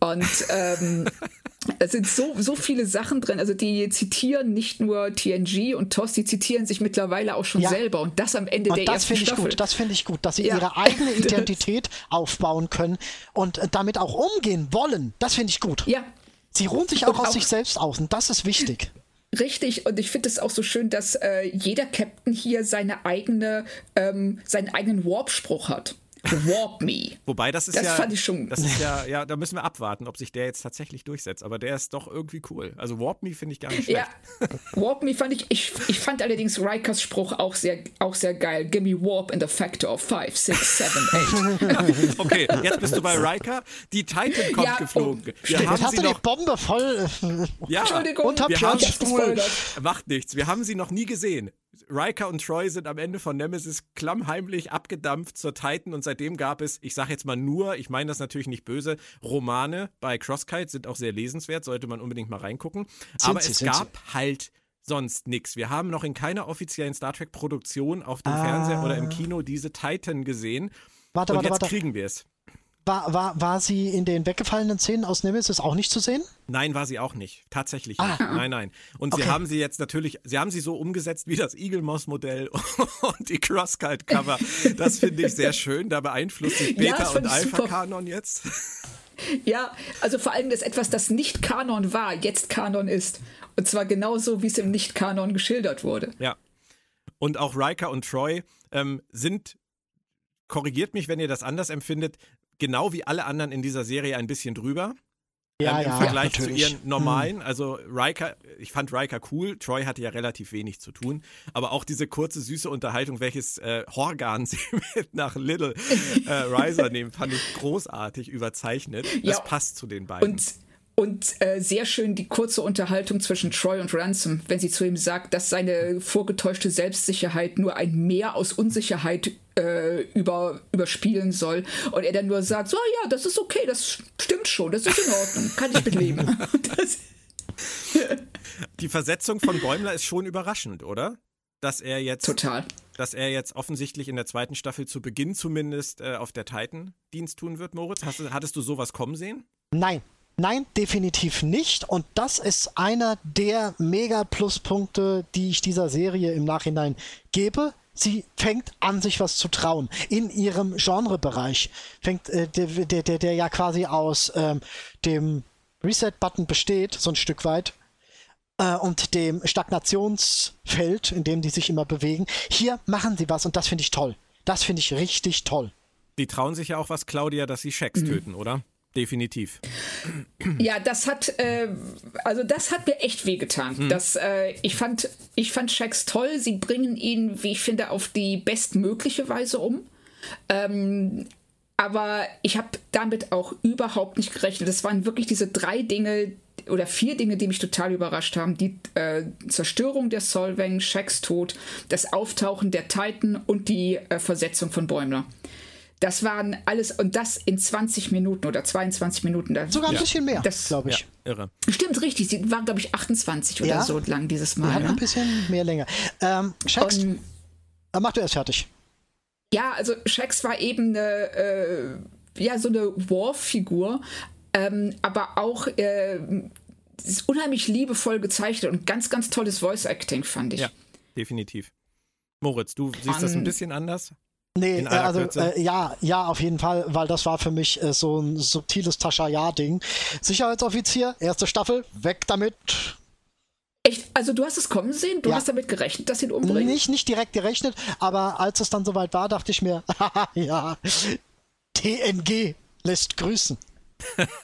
Und ähm, es sind so, so viele Sachen drin. Also die zitieren nicht nur TNG und TOS, die zitieren sich mittlerweile auch schon ja. selber. Und das am Ende und der
das
ersten
ich
Staffel.
Gut, das finde ich gut, dass sie ja. ihre eigene Identität aufbauen können und damit auch umgehen wollen. Das finde ich gut.
Ja.
Sie ruhen sich auch und aus auch sich selbst aus und das ist wichtig.
Richtig, und ich finde es auch so schön, dass äh, jeder Captain hier seine eigene, ähm, seinen eigenen Warp-Spruch hat. Warp Me.
Wobei das ist das ja, fand ich schon. das ist ja, ja, da müssen wir abwarten, ob sich der jetzt tatsächlich durchsetzt. Aber der ist doch irgendwie cool. Also Warp Me finde ich gar nicht schlecht.
Ja, Warp Me fand ich, ich, ich fand allerdings Rikers Spruch auch sehr, auch sehr geil. Give me Warp in the factor of 5, 6, 7,
8. okay, jetzt bist du bei Riker. Die Titan kommt ja, geflogen.
Oh, wir haben sie noch, die Bombe voll.
ja,
Entschuldigung,
und wir haben,
Macht nichts. Wir haben sie noch nie gesehen. Riker und Troy sind am Ende von Nemesis klammheimlich abgedampft zur Titan und seitdem gab es, ich sage jetzt mal nur, ich meine das natürlich nicht böse, Romane bei Crosskite sind auch sehr lesenswert, sollte man unbedingt mal reingucken. Sind Aber sie, es gab sie. halt sonst nichts. Wir haben noch in keiner offiziellen Star Trek Produktion auf dem ah. Fernseher oder im Kino diese Titan gesehen.
Warte,
und
warte,
jetzt
warte.
kriegen wir es.
War, war, war sie in den weggefallenen Szenen aus Nemesis auch nicht zu sehen?
Nein, war sie auch nicht. Tatsächlich ah. nicht. Nein, nein. Und okay. sie haben sie jetzt natürlich, sie haben sie so umgesetzt wie das Eagle Moss Modell und die Crosskite Cover. Das finde ich sehr schön. Da beeinflusst sich Beta ja, und Alpha Kanon jetzt.
Ja, also vor allem das etwas, das nicht Kanon war, jetzt Kanon ist. Und zwar genauso, wie es im Nicht-Kanon geschildert wurde.
Ja. Und auch Riker und Troy ähm, sind korrigiert mich, wenn ihr das anders empfindet, genau wie alle anderen in dieser Serie ein bisschen drüber.
Ja,
ähm, Im
ja,
Vergleich zu
natürlich.
ihren normalen. Also Riker, ich fand Riker cool. Troy hatte ja relativ wenig zu tun. Aber auch diese kurze, süße Unterhaltung, welches äh, Horgan sie mit nach Little äh, Riser nehmen, fand ich großartig überzeichnet. Das
Ja.
passt zu den beiden.
Und, und äh, sehr schön die kurze Unterhaltung zwischen Troy und Ransom, wenn sie zu ihm sagt, dass seine vorgetäuschte Selbstsicherheit nur ein Mehr aus Unsicherheit äh, über, überspielen soll. Und er dann nur sagt, so ja, das ist okay, das stimmt schon, das ist in Ordnung, kann ich mitleben. das,
Die Versetzung von Bäumler ist schon überraschend, oder? Dass er jetzt,
total.
dass er jetzt offensichtlich in der zweiten Staffel zu Beginn zumindest äh, auf der Titan Dienst tun wird, Moritz. Hast, du- hattest du sowas kommen sehen?
Nein, nein, definitiv nicht. Und das ist einer der Mega-Pluspunkte, die ich dieser Serie im Nachhinein gebe. Sie fängt an, sich was zu trauen. In ihrem Genrebereich. Fängt, äh, der, der, der, der ja quasi aus ähm, dem Reset-Button besteht, so ein Stück weit. Äh, und dem Stagnationsfeld, in dem die sich immer bewegen. Hier machen sie was und das finde ich toll. Das finde ich richtig toll.
Die trauen sich ja auch was, Claudia, dass sie Shax töten, oder? Definitiv.
Ja, das hat, äh, also das hat mir echt wehgetan. Das, äh, ich fand, ich fand Shax toll. Sie bringen ihn, wie ich finde, auf die bestmögliche Weise um. Ähm, aber ich habe damit auch überhaupt nicht gerechnet. Das waren wirklich diese drei Dinge oder vier Dinge, die mich total überrascht haben. Die äh, Zerstörung der Solvang, Shax Tod, das Auftauchen der Titan und die äh, Versetzung von Bäumler. Das waren alles, und das in 20 Minuten oder 22 Minuten. Da,
Sogar ein
Ja.
bisschen mehr,
Das-
glaube
Ja,
ich.
irre.
Stimmt, richtig. Sie waren, glaube ich, 28 oder
Ja.
so lang dieses Mal.
ein
Ne?
bisschen mehr länger. Ähm, Shax,
Und,
äh, mach du erst fertig.
ja, also Shax war eben eine, äh, ja, so eine War-Figur, ähm, aber auch äh, ist unheimlich liebevoll gezeichnet und ganz, ganz tolles Voice-Acting, fand ich.
Ja, definitiv. Moritz, du siehst das ein bisschen anders?
Nee, äh, also äh, ja, ja, auf jeden Fall, weil das war für mich äh, so ein subtiles Tascha-Ja-Ding. Sicherheitsoffizier, erste Staffel, weg damit.
Echt? Also du hast es kommen sehen? Du
Ja.
hast damit gerechnet, dass sie ihn umbringen?
Nicht, nicht direkt gerechnet, aber als es dann soweit war, dachte ich mir, haha, ja, TNG lässt grüßen.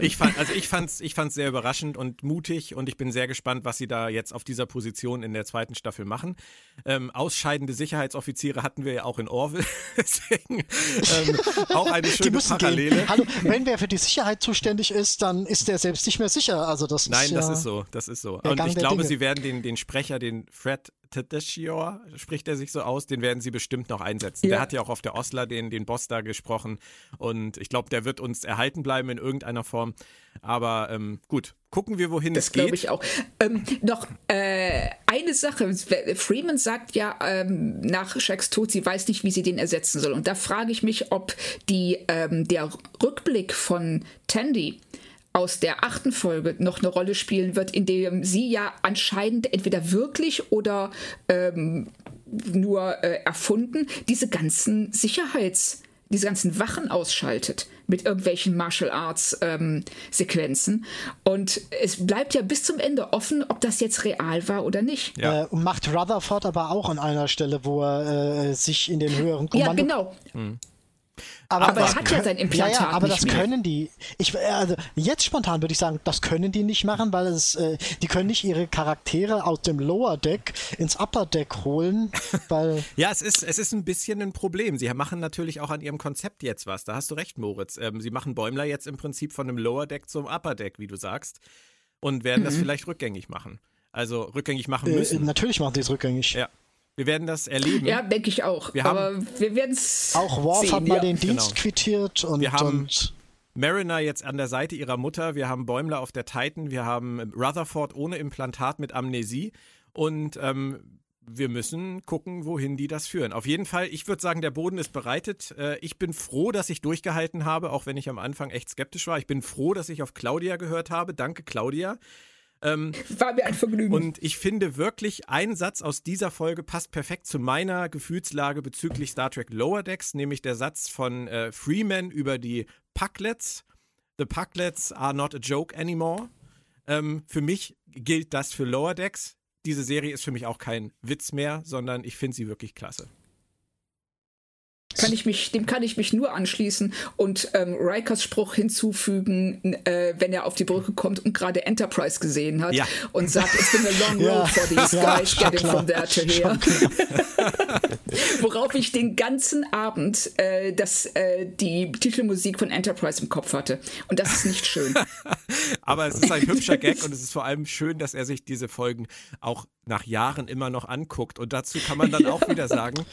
Ich fand, also ich fand's, ich fand's sehr überraschend und mutig und ich bin sehr gespannt, was sie da jetzt auf dieser Position in der zweiten Staffel machen. Ähm, ausscheidende Sicherheitsoffiziere hatten wir ja auch in Orville, deswegen ähm, auch eine schöne Parallele.
gehen. Hallo, wenn wer für die Sicherheit zuständig ist, dann ist der selbst nicht mehr sicher. Also das
Nein,
ist ja,
das ist so, das ist so. Und ich glaube,
Dinge.
sie werden den, den Sprecher, den Fred Tedeschior, spricht er sich so aus, den werden sie bestimmt noch einsetzen. Der
Ja.
hat ja auch auf der Osler den, den Boss da gesprochen und ich glaube, der wird uns erhalten bleiben in irgendeiner Form. Aber ähm, gut, gucken wir, wohin
Das
es geht.
glaube ich auch. Ähm, noch äh, eine Sache. Freeman sagt ja ähm, nach Shaqs Tod, sie weiß nicht, wie sie den ersetzen soll. Und da frage ich mich, ob die, ähm, der Rückblick von Tandy aus der achten Folge noch eine Rolle spielen wird, in dem sie ja anscheinend entweder wirklich oder ähm, nur äh, erfunden diese ganzen Sicherheits- diese ganzen Wachen ausschaltet mit irgendwelchen Martial Arts ähm, Sequenzen. Und es bleibt ja bis zum Ende offen, ob das jetzt real war oder nicht.
Ja.
Äh, macht Rutherford aber auch an einer Stelle, wo er äh, sich in den höheren
Ja,
Kommando...
genau.
Aber,
Aber er
das
hat ja sein Implantat
Ja, ja, aber
nicht
das
mehr.
können die. Ich, äh, also jetzt spontan würde ich sagen, das können die nicht machen, weil es, äh, die können nicht ihre Charaktere aus dem Lower Deck ins Upper Deck holen, weil
Ja, es ist, es ist ein bisschen ein Problem. Sie machen natürlich auch an ihrem Konzept jetzt was. Da hast du recht, Moritz. Ähm, sie machen Bäumler jetzt im Prinzip von einem Lower Deck zum Upper Deck, wie du sagst, und werden
Mhm.
das vielleicht rückgängig machen. Also rückgängig machen
äh,
müssen.
natürlich machen die es rückgängig.
Ja. Wir werden das erleben.
Ja, denke ich auch.
Wir haben-
aber wir werden es.
Auch Worf
sehen,
hat mal
ja.
den Dienst
Genau.
quittiert und,
Wir haben-
und
Mariner jetzt an der Seite ihrer Mutter, wir haben Bäumler auf der Titan, wir haben Rutherford ohne Implantat mit Amnesie und ähm, wir müssen gucken, wohin die das führen. Auf jeden Fall, ich würde sagen, der Boden ist bereitet. Äh, ich bin froh, dass ich durchgehalten habe, auch wenn ich am Anfang echt skeptisch war. Ich bin froh, dass ich auf Claudia gehört habe. Danke, Claudia.
War mir ein Vergnügen.
Und ich finde wirklich, ein Satz aus dieser Folge passt perfekt zu meiner Gefühlslage bezüglich Star Trek Lower Decks, nämlich der Satz von äh, Freeman über die Pucklets. The Pucklets are not a joke anymore. Ähm, für mich gilt das für Lower Decks. Diese Serie ist für mich auch kein Witz mehr, sondern ich finde sie wirklich klasse.
Kann ich mich, dem kann ich mich nur anschließen und ähm, Rikers Spruch hinzufügen, äh, wenn er auf die Brücke kommt und gerade Enterprise gesehen hat ja. und sagt, it's been a long road ja. for these guys ja, getting from there to here. Worauf ich den ganzen Abend äh, das, äh, die Titelmusik von Enterprise im Kopf hatte. Und das ist nicht schön.
Aber es ist ein hübscher Gag und es ist vor allem schön, dass er sich diese Folgen auch nach Jahren immer noch anguckt. Und dazu kann man dann auch wieder sagen,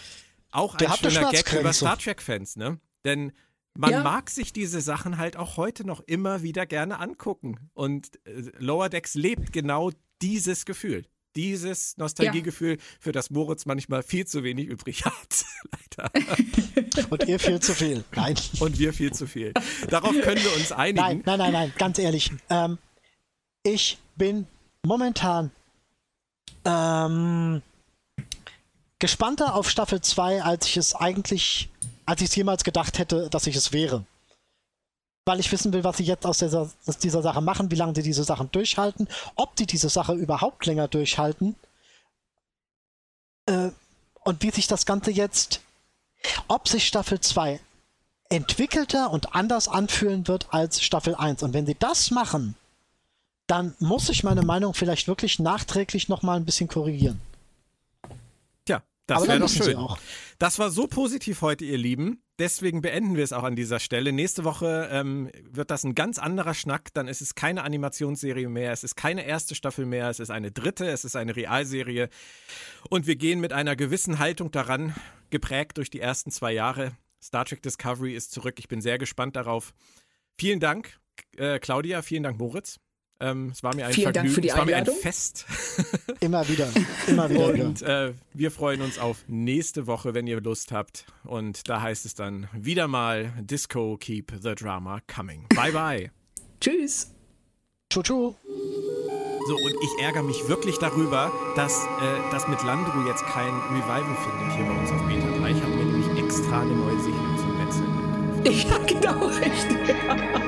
auch ein schöner Gag über Star Trek-Fans, ne? Denn man ja. mag sich diese Sachen halt auch heute noch immer wieder gerne angucken. Und äh, Lower Decks lebt genau dieses Gefühl. Dieses Nostalgiegefühl, ja. für das Moritz manchmal viel zu wenig übrig hat. Leider.
Und ihr viel zu viel. Nein.
Und wir viel zu viel. Darauf können wir uns einigen.
Nein, nein, nein, nein, ganz ehrlich. Ähm, ich bin momentan ähm, gespannter auf Staffel 2, als ich es eigentlich, als ich es jemals gedacht hätte, dass ich es wäre. Weil ich wissen will, was sie jetzt aus dieser, aus dieser Sache machen, wie lange sie diese Sachen durchhalten, ob die diese Sache überhaupt länger durchhalten äh, und wie sich das Ganze jetzt, ob sich Staffel 2 entwickelter und anders anfühlen wird als Staffel 1. Und wenn sie das machen, dann muss ich meine Meinung vielleicht wirklich nachträglich nochmal ein bisschen korrigieren.
Das wäre doch schön. Das war so positiv heute, ihr Lieben. Deswegen beenden wir es auch an dieser Stelle. Nächste Woche ähm, wird das ein ganz anderer Schnack. Dann ist es keine Animationsserie mehr. Es ist keine erste Staffel mehr. Es ist eine dritte. Es ist eine Realserie. Und wir gehen mit einer gewissen Haltung daran, geprägt durch die ersten zwei Jahre. Star Trek Discovery ist zurück. Ich bin sehr gespannt darauf. Vielen Dank, äh, Claudia. Vielen Dank, Moritz. Ähm, es war mir ein
Vielen
Vergnügen.
Dank für die es war mir ein
Fest.
immer wieder. Immer wieder.
Und äh, wir freuen uns auf nächste Woche, wenn ihr Lust habt. Und da heißt es dann wieder mal Disco Keep the Drama Coming. Bye bye.
Tschüss.
Tschu tschu.
So, und ich ärgere mich wirklich darüber, dass äh, das mit Landru jetzt kein Revival findet hier bei uns auf Beta 3. Ich habe mir nämlich extra eine neue Sicherung zum Netzwerk gekauft.
Ja, genau, richtig.